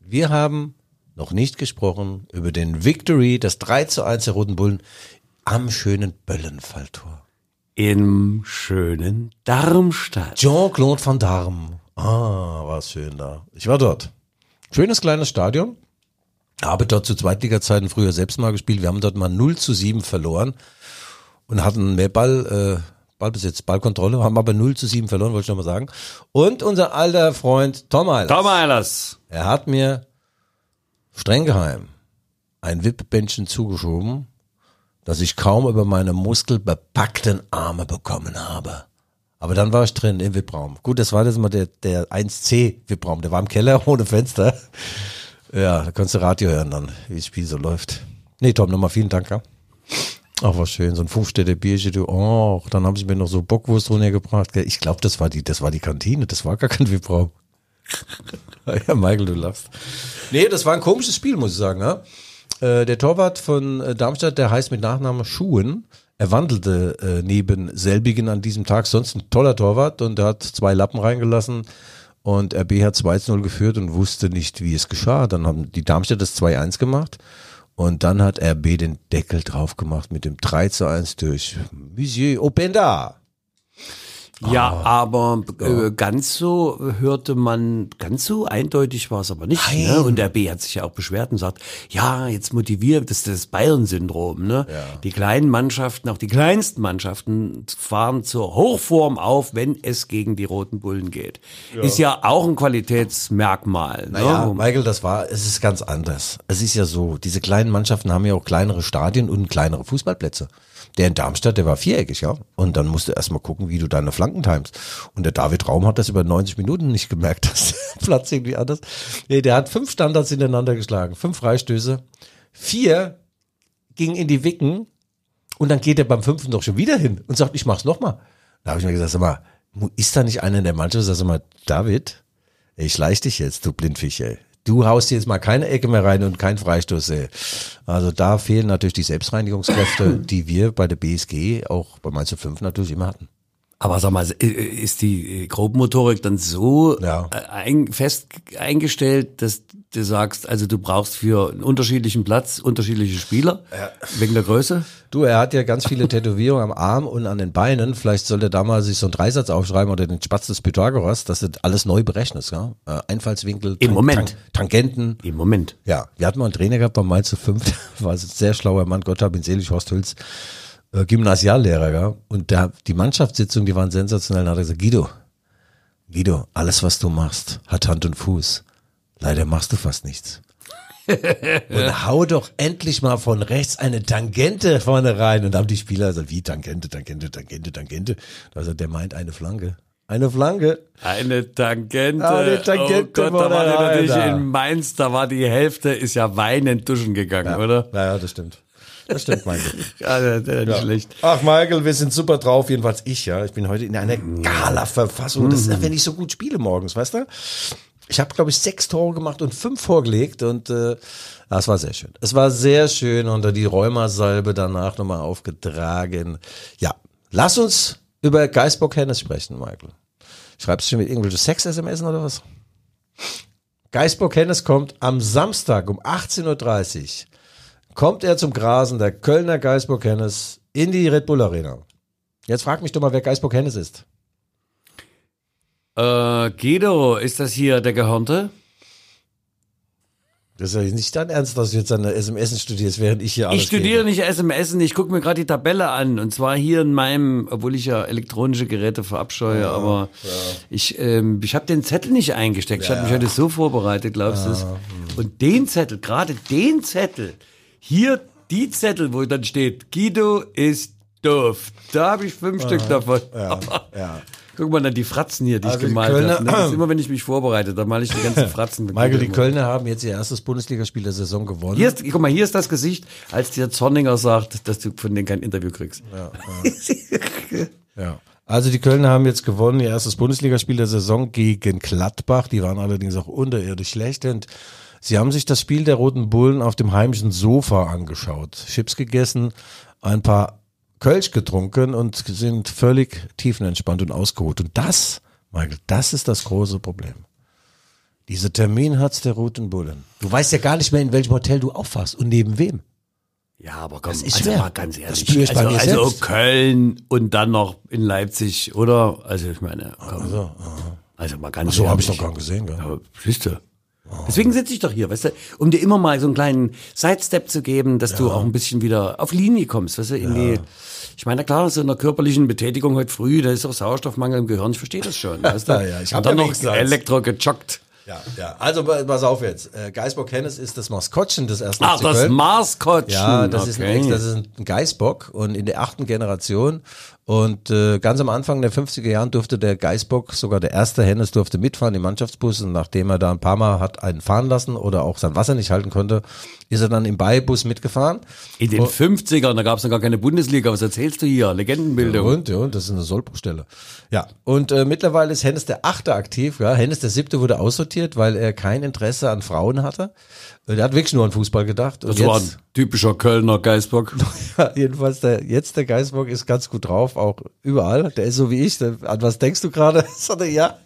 wir haben noch nicht gesprochen über den Victory, das 3 zu 1 der Roten Bullen am schönen Böllenfalltor. Im schönen Darmstadt. Jean-Claude Van Damme. Ah, war schön da. Ich war dort. Schönes kleines Stadion. Habe dort zu Zweitliga-Zeiten früher selbst mal gespielt. Wir haben dort mal 0 zu 7 verloren und hatten mehr Ball, äh, Ballbesitz, Ballkontrolle, haben aber 0 zu 7 verloren, wollte ich noch mal sagen. Und unser alter Freund Tom Eilers. Tom Eilers. Er hat mir streng geheim ein Wippbändchen zugeschoben, das ich kaum über meine muskelbepackten Arme bekommen habe. Aber dann war ich drin im Wippraum. Gut, das war das mal der, der 1C Wippraum. Der war im Keller ohne Fenster. Ja, da konntest du Radio hören dann, wie das Spiel so läuft. Nee, Tom, nochmal vielen Dank, ja. Ach, was schön, so ein Fünfstädter Bierchen, du, oh, dann haben sie mir noch so Bockwurst runtergebracht. Ich glaube, das war die, das war die Kantine, das war gar kein Wippraum. Ja, Michael, du lachst. Nee, das war ein komisches Spiel, muss ich sagen. Ja? Äh, der Torwart von äh, Darmstadt, der heißt mit Nachnamen Schuhen. Er wandelte äh, neben selbigen an diesem Tag. Sonst ein toller Torwart und er hat zwei Lappen reingelassen. Und RB hat 2-0 geführt und wusste nicht, wie es geschah. Dann haben die Darmstadt das 2-1 gemacht. Und dann hat RB den Deckel drauf gemacht mit dem 3-1 durch Monsieur Openda. Ja, Ah. aber äh, ganz so hörte man, ganz so eindeutig war es aber nicht. Nein. Ne? Und der B hat sich ja auch beschwert und sagt, ja, jetzt motiviert, das ist das Bayern-Syndrom. Ne? Die kleinen Mannschaften, auch die kleinsten Mannschaften fahren zur Hochform auf, wenn es gegen die Roten Bullen geht. Ist ja auch ein Qualitätsmerkmal. Naja, ne? Michael, das war, es ist ganz anders. Es ist ja so, diese kleinen Mannschaften haben ja auch kleinere Stadien und kleinere Fußballplätze. Der in Darmstadt, der war viereckig, ja. Und dann musst du erstmal gucken, wie du deine Flanken timest. Und der David Raum hat das über 90 Minuten nicht gemerkt, dass der Platz irgendwie anders. Nee, der hat fünf Standards hintereinander geschlagen, fünf Freistöße, vier gingen in die Wicken und dann geht er beim fünften doch schon wieder hin und sagt, ich mach's nochmal. Da habe ich mir gesagt, sag mal, ist da nicht einer in der Mannschaft, sag mal, David, ich schleich dich jetzt, du Blindfisch, ey. Du haust jetzt mal keine Ecke mehr rein und kein Freistoß. Ey. Also da fehlen natürlich die Selbstreinigungskräfte, die wir bei der BSG, auch bei Mainz 5 natürlich immer hatten. Aber sag mal, äh, ist die Grobmotorik dann so Ja. äh, ein, fest eingestellt, dass du sagst, also du brauchst für einen unterschiedlichen Platz unterschiedliche Spieler wegen der Größe? Du, er hat ja ganz viele Tätowierungen am Arm und an den Beinen. Vielleicht sollte er da mal sich so einen Dreisatz aufschreiben oder den Spatz des Pythagoras, dass du alles neu berechnest. Ja? Äh, Einfallswinkel, Im Moment. Tangenten. Im Moment. Ja, wir hatten mal einen Trainer gehabt bei Mainz 5, der war ein sehr schlauer Mann, Gott hab ihn selig, Horst Hülz, äh, Gymnasiallehrer, ja. Und der, die Mannschaftssitzungen, die waren sensationell. Da hat er gesagt, Guido, Guido, alles was du machst, hat Hand und Fuß. Leider machst du fast nichts. und hau doch endlich mal von rechts eine Tangente vorne rein. Und da haben die Spieler gesagt, wie Tangente, Tangente, Tangente, Tangente. Also der meint eine Flanke. Eine Flanke. Eine Tangente. Ah, die Tangente oh Gott, da war natürlich in Mainz, da war die Hälfte, ist ja weinend duschen gegangen, oder? Ja, ja, das stimmt. Das stimmt, Michael. Ja, der, der nicht schlecht. Ach, Michael, wir sind super drauf, jedenfalls ich, ja. Ich bin heute in einer Gala-Verfassung. Das ist, wenn ich so gut spiele morgens, weißt du? Ich habe, glaube ich, sechs Tore gemacht und fünf vorgelegt und äh, das war sehr schön. Es war sehr schön unter die Rheumasalbe danach nochmal aufgetragen. Ja, lass uns über Geisbock Hennes sprechen, Michael. Schreibst du schon mit irgendwelche Sex-SMS oder was? Geisbock Hennes kommt am Samstag um 18.30 Uhr kommt er zum Grasen der Kölner Geisbock Hennes in die Red Bull Arena. Jetzt frag mich doch mal, wer Geisbock Hennes ist. Äh, Guido, ist das hier der Gehörnte? Das ist ja nicht dein Ernst, dass du jetzt an der SMS studierst, während ich hier alles Ich studiere nicht SMS, ich gucke mir gerade die Tabelle an. Und zwar hier in meinem, obwohl ich ja elektronische Geräte verabscheue, aber ich, ähm, ich habe den Zettel nicht eingesteckt. Ich habe mich heute so vorbereitet, glaubst du es? Und den Zettel, gerade den Zettel, hier die Zettel, wo dann steht, Guido ist doof. Da habe ich fünf Stück davon. ja. Guck mal dann die Fratzen hier, die Also ich gemalt habe. Ist immer, wenn ich mich vorbereite, dann male ich die ganzen Fratzen. Michael, die Kölner haben jetzt ihr erstes Bundesligaspiel der Saison gewonnen. Hier ist, guck mal, hier ist das Gesicht, als dir Zorninger sagt, dass du von denen kein Interview kriegst. Ja. Also die Kölner haben jetzt gewonnen, ihr erstes Bundesligaspiel der Saison gegen Gladbach. Die waren allerdings auch unterirdisch schlecht und sie haben sich das Spiel der Roten Bullen auf dem heimischen Sofa angeschaut. Chips gegessen, ein paar Kölsch getrunken und sind völlig tiefenentspannt und ausgeruht. Und das, Michael, das ist das große Problem. Dieser Termin hat's der Roten Bullen. Du weißt ja gar nicht mehr, in welchem Hotel du auffährst und neben wem. Ja, aber komm, ist also schwer. mal ganz Das ehrlich. spüre ich bei also, mir also selbst. Köln und dann noch in Leipzig, oder? Also ich meine, komm. Also, Also mal ganz so habe ich doch gar nicht gesehen. Gell? Aber siehst du. Deswegen sitze ich doch hier, weißt du, um dir immer mal so einen kleinen Sidestep zu geben, dass du auch ein bisschen wieder auf Linie kommst, weißt du, in die, ich meine, klar, so in der körperlichen Betätigung heute früh, da ist auch Sauerstoffmangel im Gehirn, ich verstehe das schon, weißt du. Ja, ja, ich hab Und dann ja noch. Elektro gejoggt. Ja, ja. Also pa- pass auf jetzt. Äh, Geisbock Hennes ist das Maskottchen des ersten Ach, das Köln. Maskottchen. Ja, das ist, ein, okay. Das ist ein Geißbock und in der achten Generation. Und äh, ganz am Anfang der 50er Jahren durfte der Geißbock, sogar der erste Hennes, durfte mitfahren im Mannschaftsbus. Und nachdem er da ein paar Mal hat einen fahren lassen oder auch sein Wasser nicht halten konnte, ist er dann im Beibus mitgefahren. In den 50ern, da gab es noch gar keine Bundesliga. Was erzählst du hier? Legendenbildung. Und, ja, und das ist eine Sollbruchstelle. Ja, und äh, mittlerweile ist Hennes der Achte aktiv. Ja. Hennes der Siebte wurde aussortiert, weil er kein Interesse an Frauen hatte. Der hat wirklich nur an Fußball gedacht. Und Das war ein jetzt, typischer Kölner Geisbock. ja, jedenfalls, der, jetzt der Geisbock ist ganz gut drauf, auch überall. Der ist so wie ich. Der, an was denkst du gerade? Sagt er, ja.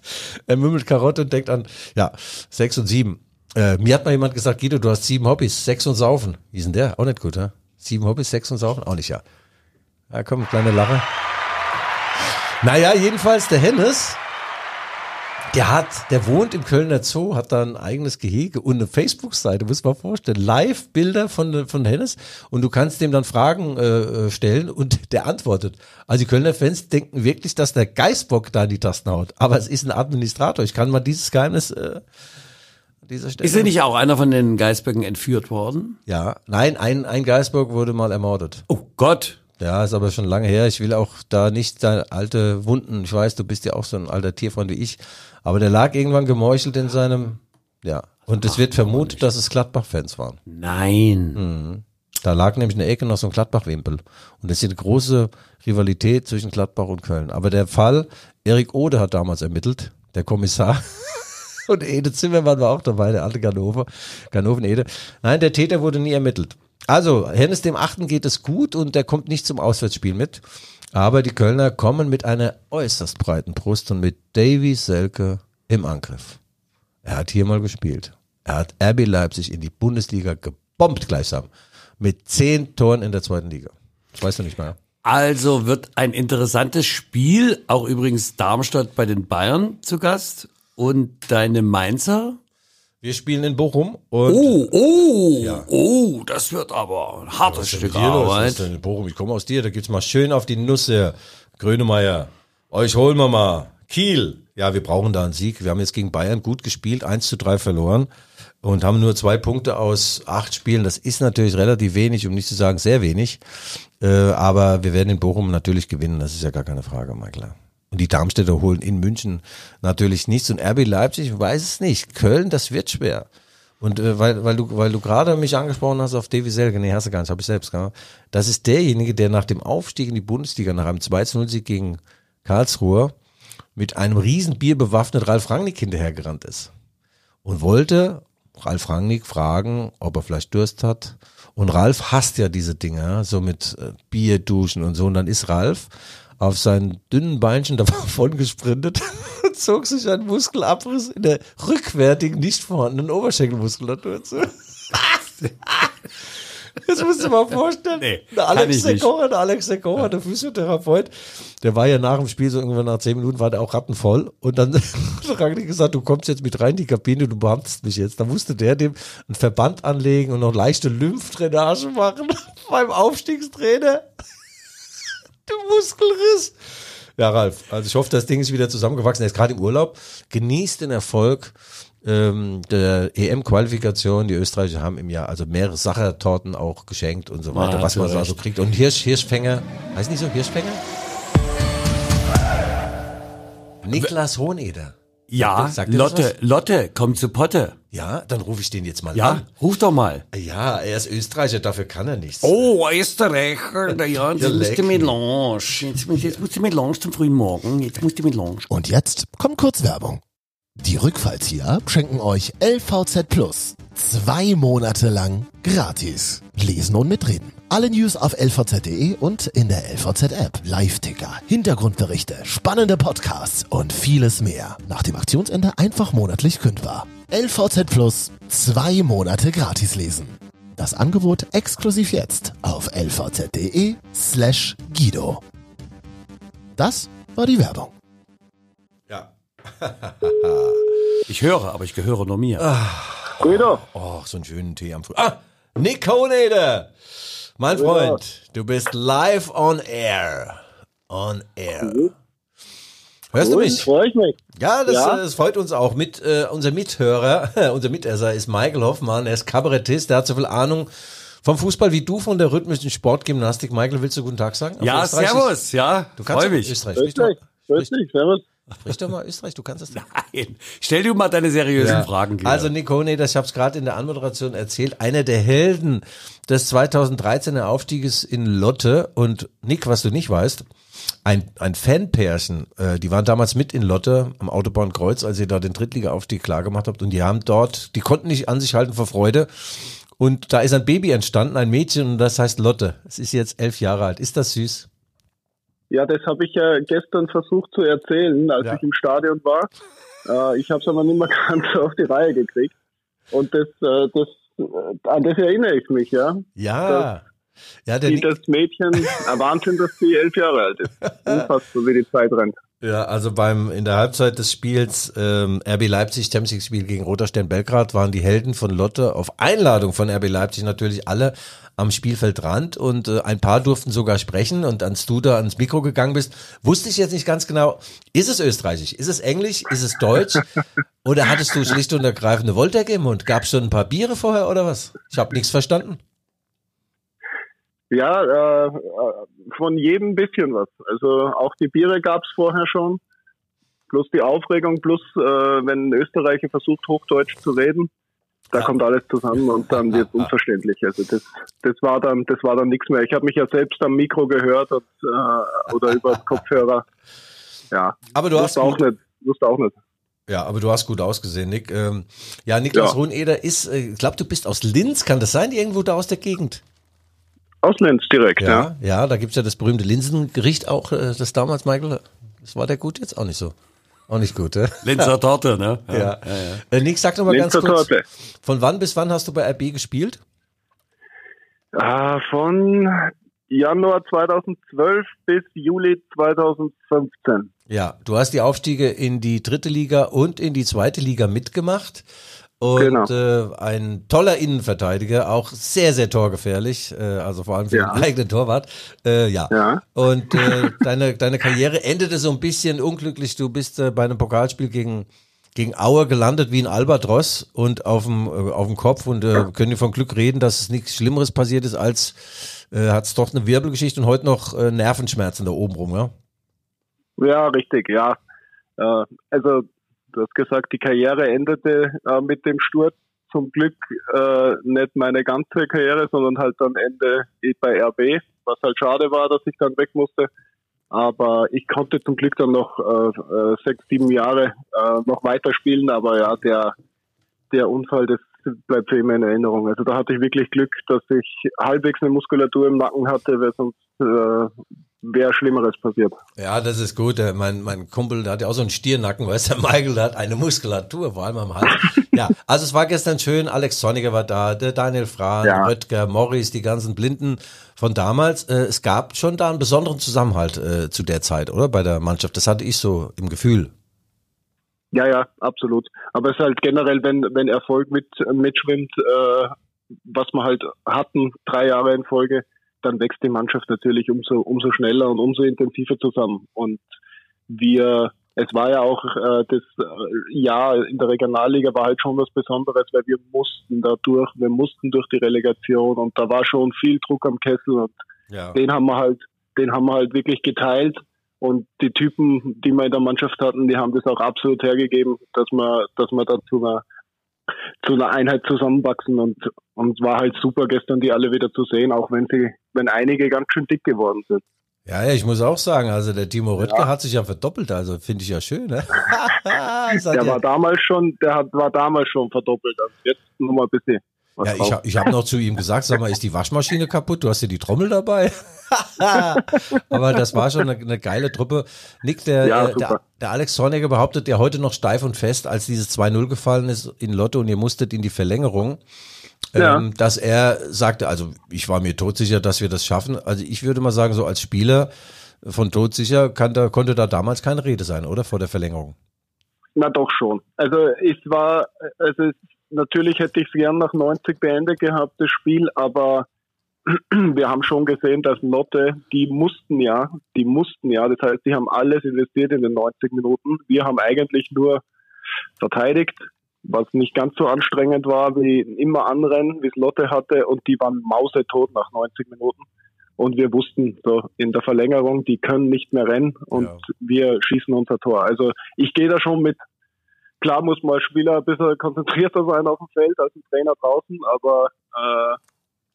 Er mümmelt Karotte und denkt an, ja, sechs und sieben. Äh, mir hat mal jemand gesagt, Guido, du hast sieben Hobbys, Sex und Saufen. Wie ist denn der? Auch nicht gut, ja? Sieben Hobbys, Sex und Saufen? Auch nicht, ja. Ja, komm, kleine Lache. Naja, jedenfalls der Hennes, der hat, der wohnt im Kölner Zoo, hat da ein eigenes Gehege und eine Facebook-Seite, muss man vorstellen. Live-Bilder von, von Hennes und du kannst dem dann Fragen äh, stellen und der antwortet. Also die Kölner Fans denken wirklich, dass der Geißbock da in die Tasten haut. Aber es ist ein Administrator. Ich kann mal dieses Geheimnis äh, an dieser Stelle. Ist er nicht auch einer von den Geisböcken entführt worden? Ja, nein, ein, ein Geißbock wurde mal ermordet. Oh Gott. Ja, ist aber schon lange her. Ich will auch da nicht deine alte Wunden. Ich weiß, du bist ja auch so ein alter Tierfreund wie ich. Aber der lag irgendwann gemeuchelt in seinem, ja. Und es wird vermutet, dass es Gladbach-Fans waren. Nein. Da lag nämlich in der Ecke noch so ein Gladbach-Wimpel. Und es ist eine große Rivalität zwischen Gladbach und Köln. Aber der Fall, Erik Ode hat damals ermittelt, der Kommissar. Und Ede Zimmermann war auch dabei, der alte Ganover. Ganoven Ede. Nein, der Täter wurde nie ermittelt. Also, Hennes dem Achten geht es gut und der kommt nicht zum Auswärtsspiel mit. Aber die Kölner kommen mit einer äußerst breiten Brust und mit Davy Selke im Angriff. Er hat hier mal gespielt. Er hat RB Leipzig in die Bundesliga gebombt gleichsam. Mit zehn Toren in der zweiten Liga. Das weißt du nicht mehr. Also wird ein interessantes Spiel, auch übrigens Darmstadt bei den Bayern zu Gast und deine Mainzer. Wir spielen in Bochum und Oh, oh, oh, das wird aber ein hartes Stück los? Arbeit. ist denn in Bochum? Ich komme aus dir, da gibt's mal schön auf die Nüsse. Grönemeyer, euch holen wir mal. Kiel. Ja, wir brauchen da einen Sieg. Wir haben jetzt gegen Bayern gut gespielt, 1 zu 3 verloren und haben nur zwei Punkte aus acht Spielen. Das ist natürlich relativ wenig, um nicht zu sagen sehr wenig. Äh, aber wir werden in Bochum natürlich gewinnen, das ist ja gar keine Frage, klar. Und die Darmstädter holen in München natürlich nichts. Und RB Leipzig, weiß es nicht. Köln, das wird schwer. Und äh, weil, weil du, weil du gerade mich angesprochen hast auf Davy Selke, nee, hast du gar nicht, habe ich selbst gemacht. Das ist derjenige, der nach dem Aufstieg in die Bundesliga, nach einem 2-0-Sieg gegen Karlsruhe, mit einem riesen Bier bewaffnet Ralf Rangnick hinterhergerannt ist. Und wollte Ralf Rangnick fragen, ob er vielleicht Durst hat. Und Ralf hasst ja diese Dinge, so mit äh, Bier duschen und so. Und dann ist Ralf auf seinen dünnen Beinchen davon gesprintet und zog sich einen Muskelabriss in der rückwärtigen, nicht vorhandenen Oberschenkelmuskulatur zu. Das musst du dir mal vorstellen. Nee, der Alex. Sekora, der Alex Sekora, der Physiotherapeut, der war ja nach dem Spiel, so irgendwann nach zehn Minuten, war der auch rattenvoll. Und dann hat Rangnick gesagt, du kommst jetzt mit rein in die Kabine, du beamtest mich jetzt. Da musste der dem einen Verband anlegen und noch leichte Lymphdrainage machen beim Aufstiegstrainer. Du Muskelriss. Ja, Ralf, also ich hoffe, das Ding ist wieder zusammengewachsen. Er ist gerade im Urlaub. Genießt den Erfolg ähm, der EM-Qualifikation. Die Österreicher haben im Jahr also mehrere Sachertorten auch geschenkt und so weiter, Ah, was man so also kriegt. Und Hirsch, Hirschfänger, heißt nicht so Hirschfänger? Niklas Hohneder. Ja, Lotte, Lotte, komm zu Potte. Ja, dann rufe ich den jetzt mal Ja, an. ruf doch mal. Ja, er ist Österreicher, dafür kann er nichts. Oh, Österreicher, na ja, jetzt Ja, musst du mit mich. Lange. Jetzt, musst- jetzt musst du mit Lange zum frühen Morgen. Jetzt musst du mit Lange. Und jetzt kommt kurz Werbung. Die Rückfallzieher schenken euch LVZ Plus. Zwei Monate lang gratis. Lesen und mitreden. Alle News auf lvz.de und in der LVZ-App. Live-Ticker, Hintergrundberichte, spannende Podcasts und vieles mehr. Nach dem Aktionsende einfach monatlich kündbar. LVZ Plus. Zwei Monate gratis lesen. Das Angebot exklusiv jetzt auf lvz.de slash Guido. Das war die Werbung. Ja. Ich höre, aber ich gehöre nur mir. Guido, Oh, so einen schönen Tee am Früh. Ah, Nick Honeder. Mein Freund, du bist live on air. On air. Hörst du gut, mich? freue ich mich. Ja, das, Ja. äh, das freut uns auch. Mit äh, unser Mithörer, unser Mitesser ist Michael Hoffmann. Er ist Kabarettist, der hat so viel Ahnung vom Fußball wie du von der rhythmischen Sportgymnastik. Michael, willst du guten Tag sagen? Auf ja, servus, ja. Du kannst Freu mich. Österreich. Sprich, dich, servus. Sprich doch mal Österreich, du kannst es doch. Nein. Stell dir mal deine seriösen Ja. Fragen. Guido. Also Nick Honey, das ich habe es gerade in der Anmoderation erzählt, einer der Helden des 2013er Aufstieges in Lotte und Nick, was du nicht weißt, ein, ein Fanpärchen, äh, die waren damals mit in Lotte am Autobahnkreuz, als ihr da den Drittliga-Aufstieg klar gemacht habt und die haben dort, die konnten nicht an sich halten vor Freude und da ist ein Baby entstanden, ein Mädchen und das heißt Lotte. Es ist jetzt elf Jahre alt. Ist das süß? Ja, das habe ich ja gestern versucht zu erzählen, als Ja. ich im Stadion war. Äh, ich habe es aber nicht mehr ganz auf die Reihe gekriegt. Und das, äh, das, äh, an das erinnere ich mich, ja. Ja. Ja, der Wie Nick, das Mädchen, Wahnsinn, dass sie elf Jahre alt ist. Unfassbar, wie die Zeit rennt. Ja, also beim in der Halbzeit des Spiels ähm, RB Leipzig Champions Spiel gegen Roter Stern Belgrad waren die Helden von Lotte auf Einladung von RB Leipzig natürlich alle am Spielfeldrand und äh, ein paar durften sogar sprechen und als du da ans Mikro gegangen bist, wusste ich jetzt nicht ganz genau, ist es österreichisch, ist es englisch, ist es deutsch oder hattest du schlicht und ergreifend eine Wolldecke im Mund? Gab es schon ein paar Biere vorher oder was? Ich habe nichts verstanden. Ja, äh, äh, von jedem bisschen was. Also auch die Biere gab's vorher schon. Plus die Aufregung, plus äh, wenn ein Österreicher versucht, Hochdeutsch zu reden, da kommt alles zusammen und dann wird unverständlich. Also das, das war dann, das war dann nichts mehr. Ich habe mich ja selbst am Mikro gehört und, äh, oder über Kopfhörer. Ja, Aber du hast auch gut, nicht, wusste auch nicht. Ja, aber du hast gut ausgesehen, Nick. Ähm, ja, Niklas Ja. Runeder ist, äh, ich glaube, du bist aus Linz, kann das sein? Irgendwo da aus der Gegend? Aus Lenz direkt, ja. Ja, ja, da gibt's ja das berühmte Linsengericht auch, äh, das damals, Michael. Das war der gut jetzt? Auch nicht so. Auch nicht gut, äh? Linzer Torte, ne? Ja. Äh, Nick, sag doch mal ganz Linzer kurz, Torte. von wann bis wann hast du bei RB gespielt? Ah, von Januar 2012 bis Juli 2015. Ja, du hast die Aufstiege in die dritte Liga und in die zweite Liga mitgemacht. Und Genau. äh, ein toller Innenverteidiger, auch sehr, sehr torgefährlich, äh, also vor allem für Ja. den eigenen Torwart. Äh, ja. Ja. Und äh, deine, deine Karriere endete so ein bisschen unglücklich. Du bist äh, bei einem Pokalspiel gegen, gegen Aue gelandet wie ein Albatros und auf dem, äh, auf dem Kopf und äh, können dir von Glück reden, dass es nichts Schlimmeres passiert ist, als äh, hat es doch eine Wirbelgeschichte und heute noch Nervenschmerzen da oben rum, ja? Ja, richtig, ja. Also, du hast gesagt, die Karriere endete äh, mit dem Sturz. Zum Glück äh, nicht meine ganze Karriere, sondern halt dann Ende bei RB, was halt schade war, dass ich dann weg musste. Aber ich konnte zum Glück dann noch äh, äh, sechs, sieben Jahre äh, noch weiterspielen. Aber ja, der, der Unfall, das bleibt für immer in Erinnerung. Also da hatte ich wirklich Glück, dass ich halbwegs eine Muskulatur im Nacken hatte, weil sonst äh, wäre Schlimmeres passiert. Ja, das ist gut. Äh, Mein, mein Kumpel, der hat ja auch so einen Stiernacken, weißt du, der Michael, der hat eine Muskulatur, vor allem am Hals. ja, also es war gestern schön, Alex Sonniger war da, der Daniel Frahn, Ja. Röttger, Morris, die ganzen Blinden von damals. Äh, Es gab schon da einen besonderen Zusammenhalt äh, zu der Zeit, oder? Bei der Mannschaft. Das hatte ich so im Gefühl. Ja, ja, absolut. Aber es ist halt generell, wenn, wenn Erfolg mit, mitschwimmt, äh, was wir halt hatten, drei Jahre in Folge, dann wächst die Mannschaft natürlich umso, umso schneller und umso intensiver zusammen. Und wir, es war ja auch äh, das äh, Jahr in der Regionalliga war halt schon was Besonderes, weil wir mussten da durch, wir mussten durch die Relegation und da war schon viel Druck am Kessel und Ja. den haben wir halt, den haben wir halt wirklich geteilt. Und die Typen, die wir in der Mannschaft hatten, die haben das auch absolut hergegeben, dass wir, dass wir da zu einer, zu einer Einheit zusammenwachsen und, und war halt super gestern, die alle wieder zu sehen, auch wenn sie, wenn einige ganz schön dick geworden sind. Ja, ja, ich muss auch sagen, also der Timo Röttger hat sich ja verdoppelt, also finde ich ja schön, ne? Der ja- war damals schon, der hat, war damals schon verdoppelt, also jetzt nur mal ein bisschen. Was Ja, ich, hab- ich habe noch zu ihm gesagt, sag mal, ist die Waschmaschine kaputt? Du hast ja die Trommel dabei. Aber das war schon eine, eine geile Truppe. Nick, der, Ja, äh, der, der Alex Zorniger behauptet ja heute noch steif und fest, als dieses 2-0 gefallen ist in Lotto und ihr musstet in die Verlängerung, Ja. ähm, dass er sagte, also ich war mir todsicher, dass wir das schaffen. Also ich würde mal sagen, so als Spieler von todsicher kann da, konnte da damals keine Rede sein, oder? Vor der Verlängerung. Na doch schon. Also es war, also es, natürlich hätte ich es gern nach 90 beendet gehabt, das Spiel, aber wir haben schon gesehen, dass Lotte, die mussten ja, die mussten ja, das heißt, die haben alles investiert in den 90 Minuten. Wir haben eigentlich nur verteidigt, was nicht ganz so anstrengend war wie immer Anrennen, wie es Lotte hatte, und die waren mausetot nach 90 Minuten. Und wir wussten so in der Verlängerung, die können nicht mehr rennen und Ja. wir schießen unser Tor. Also ich gehe da schon mit. Klar muss man als Spieler ein bisschen konzentrierter sein auf dem Feld als ein Trainer draußen, aber äh,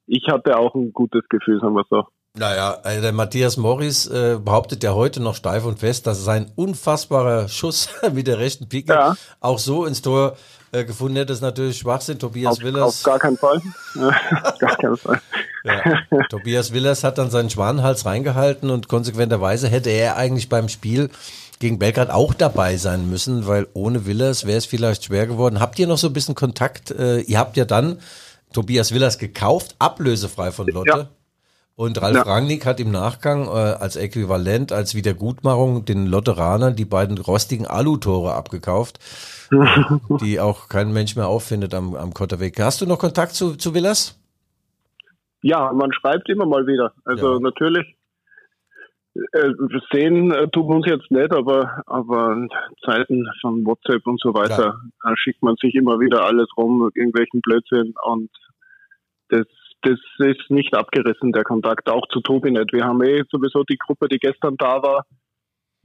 ich hatte auch ein gutes Gefühl, sagen wir so. Naja, also der Matthias Morris äh, behauptet ja heute noch steif und fest, dass sein unfassbarer Schuss mit der rechten Pike Ja. auch so ins Tor äh, gefunden hätte. Ist natürlich Schwachsinn. Tobias Auf, auf Willers, gar keinen Fall. auf gar keinen Fall. ja, Tobias Willers hat dann seinen Schwanenhals reingehalten und konsequenterweise hätte er eigentlich beim Spiel gegen Belgrad auch dabei sein müssen, weil ohne Willers wäre es vielleicht schwer geworden. Habt ihr noch so ein bisschen Kontakt? Äh, ihr habt ja dann Tobias Willers gekauft, ablösefrei von Lotte. Ja. Und Ralf Ja. Rangnick hat im Nachgang äh, als Äquivalent, als Wiedergutmachung den Lotteranern die beiden rostigen Alutore abgekauft, die auch kein Mensch mehr auffindet am, am Kotterweg. Hast du noch Kontakt zu, zu Willers? Ja, man schreibt immer mal wieder. Also Ja. natürlich. Äh, sehen äh, tun wir uns jetzt nicht, aber aber in Zeiten von WhatsApp und so weiter äh, schickt man sich immer wieder alles rum, irgendwelchen Blödsinn und das das ist nicht abgerissen, der Kontakt, auch zu Tobi nicht. Wir haben eh sowieso die Gruppe, die gestern da war.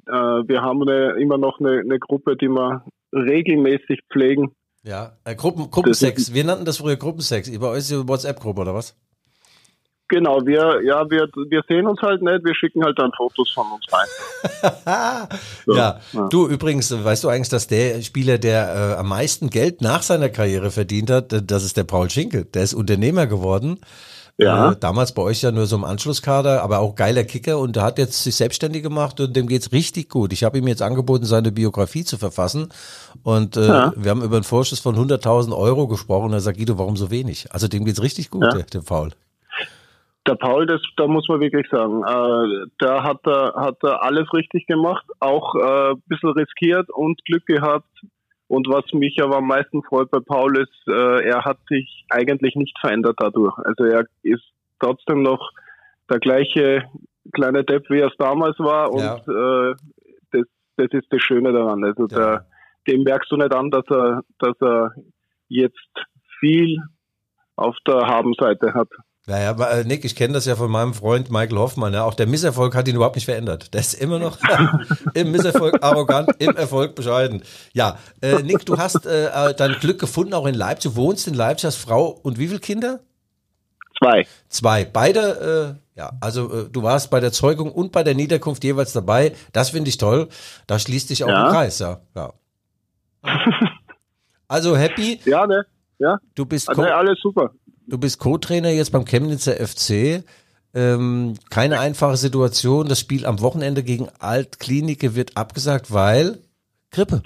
Äh, wir haben eine, immer noch eine, eine Gruppe, die wir regelmäßig pflegen. Ja, äh, Gruppen, Gruppensex. Wir nannten das früher Gruppensex. Bei euch ist die WhatsApp-Gruppe oder was? Genau, wir, ja, wir, wir sehen uns halt nicht, wir schicken halt dann Fotos von uns rein. ja. du übrigens, weißt du eigentlich, dass der Spieler, der äh, am meisten Geld nach seiner Karriere verdient hat, äh, das ist der Paul Schinkel. Der ist Unternehmer geworden. Ja. Äh, damals bei euch ja nur so im Anschlusskader, aber auch geiler Kicker und der hat jetzt sich selbstständig gemacht und dem geht's richtig gut. Ich habe ihm jetzt angeboten, seine Biografie zu verfassen und äh, Ja. wir haben über einen Vorschuss von 100.000 Euro gesprochen und er sagt, Guido, warum so wenig? Also dem geht's richtig gut, Ja. der, dem Paul. Der Paul, das, da muss man wirklich sagen, äh, da hat er, hat er alles richtig gemacht, auch äh, ein bisschen riskiert und Glück gehabt. Und was mich aber am meisten freut bei Paul ist, äh, er hat sich eigentlich nicht verändert dadurch. Also er ist trotzdem noch der gleiche kleine Depp, wie er es damals war. Und Ja. äh, das, das ist das Schöne daran. Also Ja. der, dem merkst du nicht an, dass er, dass er jetzt viel auf der Habenseite hat. Naja, aber äh, Nick, ich kenne das ja von meinem Freund Michael Hoffmann. Ja. Auch der Misserfolg hat ihn überhaupt nicht verändert. Der ist immer noch im Misserfolg arrogant, im Erfolg bescheiden. Ja, äh, Nick, du hast äh, äh, dein Glück gefunden, auch in Leipzig. Du wohnst in Leipzig, hast Frau und wie viele Kinder? Zwei. Zwei. Beide, äh, ja, also äh, du warst bei der Zeugung und bei der Niederkunft jeweils dabei. Das finde ich toll. Da schließt dich auch Ja. ein Kreis, ja. ja. Also happy, Ja, ne? Ja, du bist also, alles super. Du bist Co-Trainer jetzt beim Chemnitzer FC. Ähm, keine einfache Situation. Das Spiel am Wochenende gegen Altklinike wird abgesagt, weil Grippe.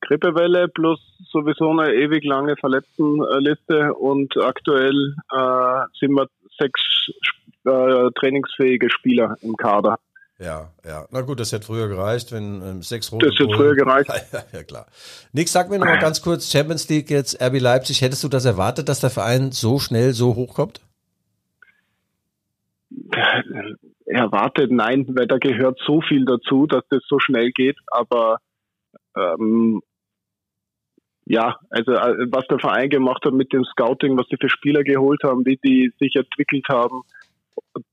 Grippewelle plus sowieso eine ewig lange Verletztenliste und aktuell äh, sind wir sechs äh, trainingsfähige Spieler im Kader. Ja, ja. Na gut, das hätte früher gereicht, wenn ähm, sechs rote Das hätte früher gereicht. Ja, ja, klar. Nick, sag mir noch mal ganz kurz, Champions League jetzt, RB Leipzig, hättest du das erwartet, dass der Verein so schnell so hochkommt? Erwartet, nein, weil da gehört so viel dazu, dass das so schnell geht. Aber ähm, ja, also äh, was der Verein gemacht hat mit dem Scouting, was sie für Spieler geholt haben, wie die sich entwickelt haben,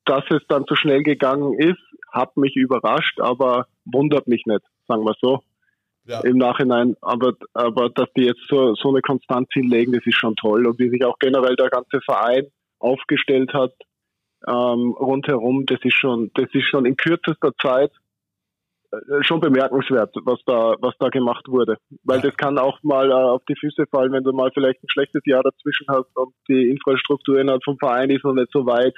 dass es dann so schnell gegangen ist, hat mich überrascht, aber wundert mich nicht, sagen wir so. Ja. Im Nachhinein, aber, aber dass die jetzt so, so eine Konstanz hinlegen, das ist schon toll. Und wie sich auch generell der ganze Verein aufgestellt hat, ähm, rundherum, das ist schon, das ist schon in kürzester Zeit äh, schon bemerkenswert, was da, was da gemacht wurde. Weil Ja. das kann auch mal äh, auf die Füße fallen, wenn du mal vielleicht ein schlechtes Jahr dazwischen hast und die Infrastruktur innerhalb vom Verein ist noch nicht so weit,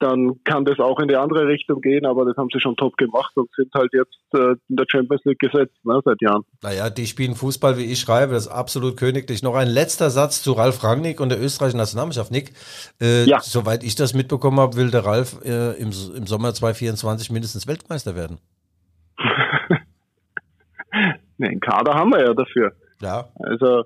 dann kann das auch in die andere Richtung gehen, aber das haben sie schon top gemacht und sind halt jetzt äh, in der Champions League gesetzt, ne, seit Jahren. Naja, die spielen Fußball, wie ich schreibe, das ist absolut königlich. Noch ein letzter Satz zu Ralf Rangnick und der österreichischen Nationalmannschaft. Nick, äh, Ja. soweit ich das mitbekommen habe, will der Ralf äh, im, im Sommer 2024 mindestens Weltmeister werden. Einen Kader haben wir ja dafür. Ja, Also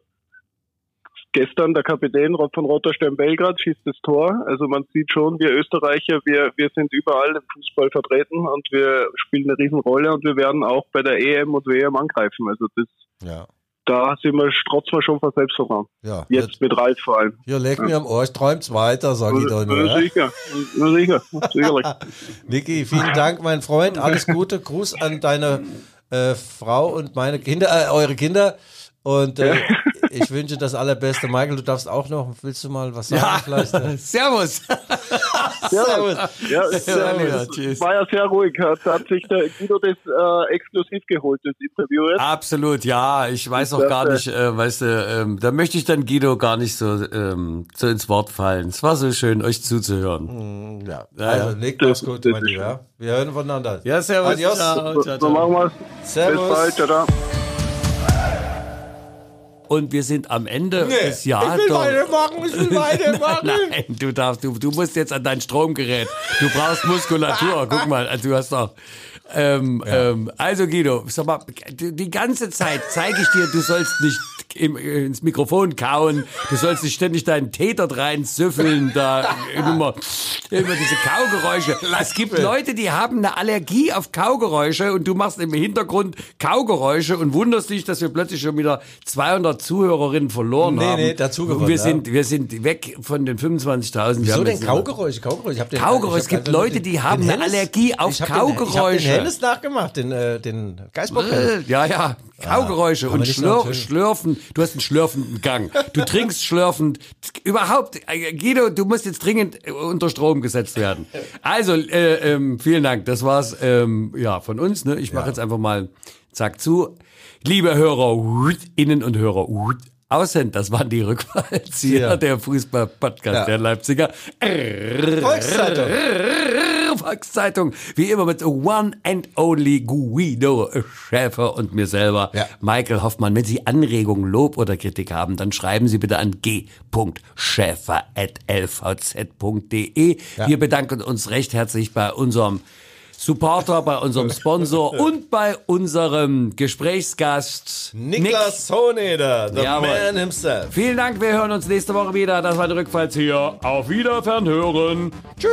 gestern der Kapitän von Stern Belgrad schießt das Tor. Also man sieht schon, wir Österreicher, wir, wir sind überall im Fußball vertreten und wir spielen eine Riesenrolle und wir werden auch bei der EM und WM angreifen. Also das, ja, da sind wir, strotzen wir schon vor Selbstvertrauen. ja. Jetzt mit Ralf vor allem. Ja, leg mir am Ohr, träumt's weiter, sag ich doch nur. Ja, Ja? sicher, ja, sicher, sicherlich. Niki, vielen Dank, mein Freund. Alles Gute. Gruß an deine äh, Frau und meine Kinder, äh, eure Kinder. Und äh, ich wünsche das Allerbeste. Michael, du darfst auch noch, willst du mal was sagen Ja, vielleicht? äh? servus. Servus. Ja, Servus, ja, tschüss. war ja sehr ruhig. Hat, hat sich der Guido das äh, exklusiv geholt, das Interview jetzt. Absolut, ja. Ich weiß auch gar nicht, äh, weißt du, ähm, da möchte ich dann Guido gar nicht so, ähm, so ins Wort fallen. Es war so schön, euch zuzuhören. Ja, Ja, also. Nick, Das- mach's gut, mein Lieber. Wir hören voneinander. Ja, servus. Adios. Ciao, So, ciao, so ciao. machen wir's. Bis Servus. bald, ciao. Und wir sind am Ende des Jahres. ich will weitermachen, ich will weitermachen. Nein, du darfst, du, du musst jetzt an dein Stromgerät. Du brauchst Muskulatur. Guck mal, also du hast doch. Ähm, ähm, also Guido, sag mal, die die ganze Zeit zeige ich dir, du sollst nicht im, ins Mikrofon kauen, du sollst nicht ständig deinen Tee dort rein süffeln, da immer, immer diese Kaugeräusche. Es gibt Leute, die haben eine Allergie auf Kaugeräusche und du machst im Hintergrund Kaugeräusche und wunderst dich, dass wir plötzlich schon wieder 200 Zuhörerinnen verloren Nee, haben. nee, dazu gewonnen, Und wir ja. sind, wir sind weg von den 25.000. Wir Wieso denn Kaugeräusche? Kaugeräusche. Ich hab den, Kaugeräusche. ich Es gibt den- Leute, die haben eine Hennes- Allergie auf ich hab Den, ich hab den Kaugeräusche. Hennes nachgemacht, den, äh, den Geisbock. Äh, Ja, ja. Kaugeräusche aber und Schlür. Schlürfen. Du hast einen schlürfenden Gang. Du trinkst schlürfend. Überhaupt, äh, Guido, du musst jetzt dringend äh, unter Strom gesetzt werden. Also, äh, ähm, vielen Dank. Das war's ähm, ja, von uns. Ne? Ich mache jetzt einfach mal Zack zu. Liebe Hörer, Innen und Hörer, außen, das waren die Rückfallzieher Ja. der Fußball-Podcast Ja. der Leipziger. Volkszeitung. Volkszeitung. Wie immer mit One and Only Guido Schäfer und mir selber, Ja. Michael Hoffmann. Wenn Sie Anregungen, Lob oder Kritik haben, dann schreiben Sie bitte an g.schäfer.lvz.de. Wir bedanken uns recht herzlich bei unserem Supporter, bei unserem Sponsor und bei unserem Gesprächsgast Niklas Honeder, the Jawohl. man himself. Vielen Dank, wir hören uns nächste Woche wieder. Das war der Rückfallzieher. Auf Wiederfern hören. Tschüss.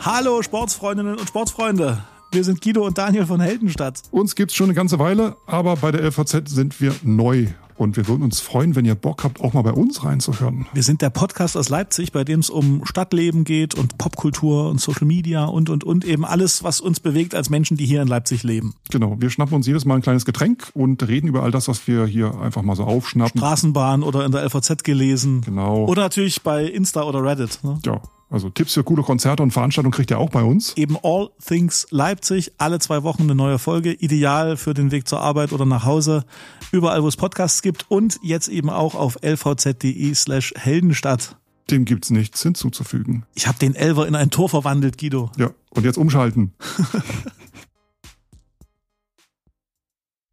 Hallo Sportsfreundinnen und Sportsfreunde. Wir sind Guido und Daniel von Heldenstadt. Uns gibt's schon eine ganze Weile, aber bei der LVZ sind wir neu. Und wir würden uns freuen, wenn ihr Bock habt, auch mal bei uns reinzuhören. Wir sind der Podcast aus Leipzig, bei dem es um Stadtleben geht und Popkultur und Social Media und, und, und eben alles, was uns bewegt als Menschen, die hier in Leipzig leben. Genau, wir schnappen uns jedes Mal ein kleines Getränk und reden über all das, was wir hier einfach mal so aufschnappen. Straßenbahn oder in der LVZ gelesen. Genau. Oder natürlich bei Insta oder Reddit. Ne? ja, also Tipps für coole Konzerte und Veranstaltungen kriegt ihr auch bei uns. Eben All Things Leipzig, alle zwei Wochen eine neue Folge, ideal für den Weg zur Arbeit oder nach Hause, überall wo es Podcasts gibt und jetzt eben auch auf lvz.de slash Heldenstadt. Dem gibt's nichts hinzuzufügen. Ich habe den Elver in ein Tor verwandelt, Guido. Ja, und jetzt umschalten.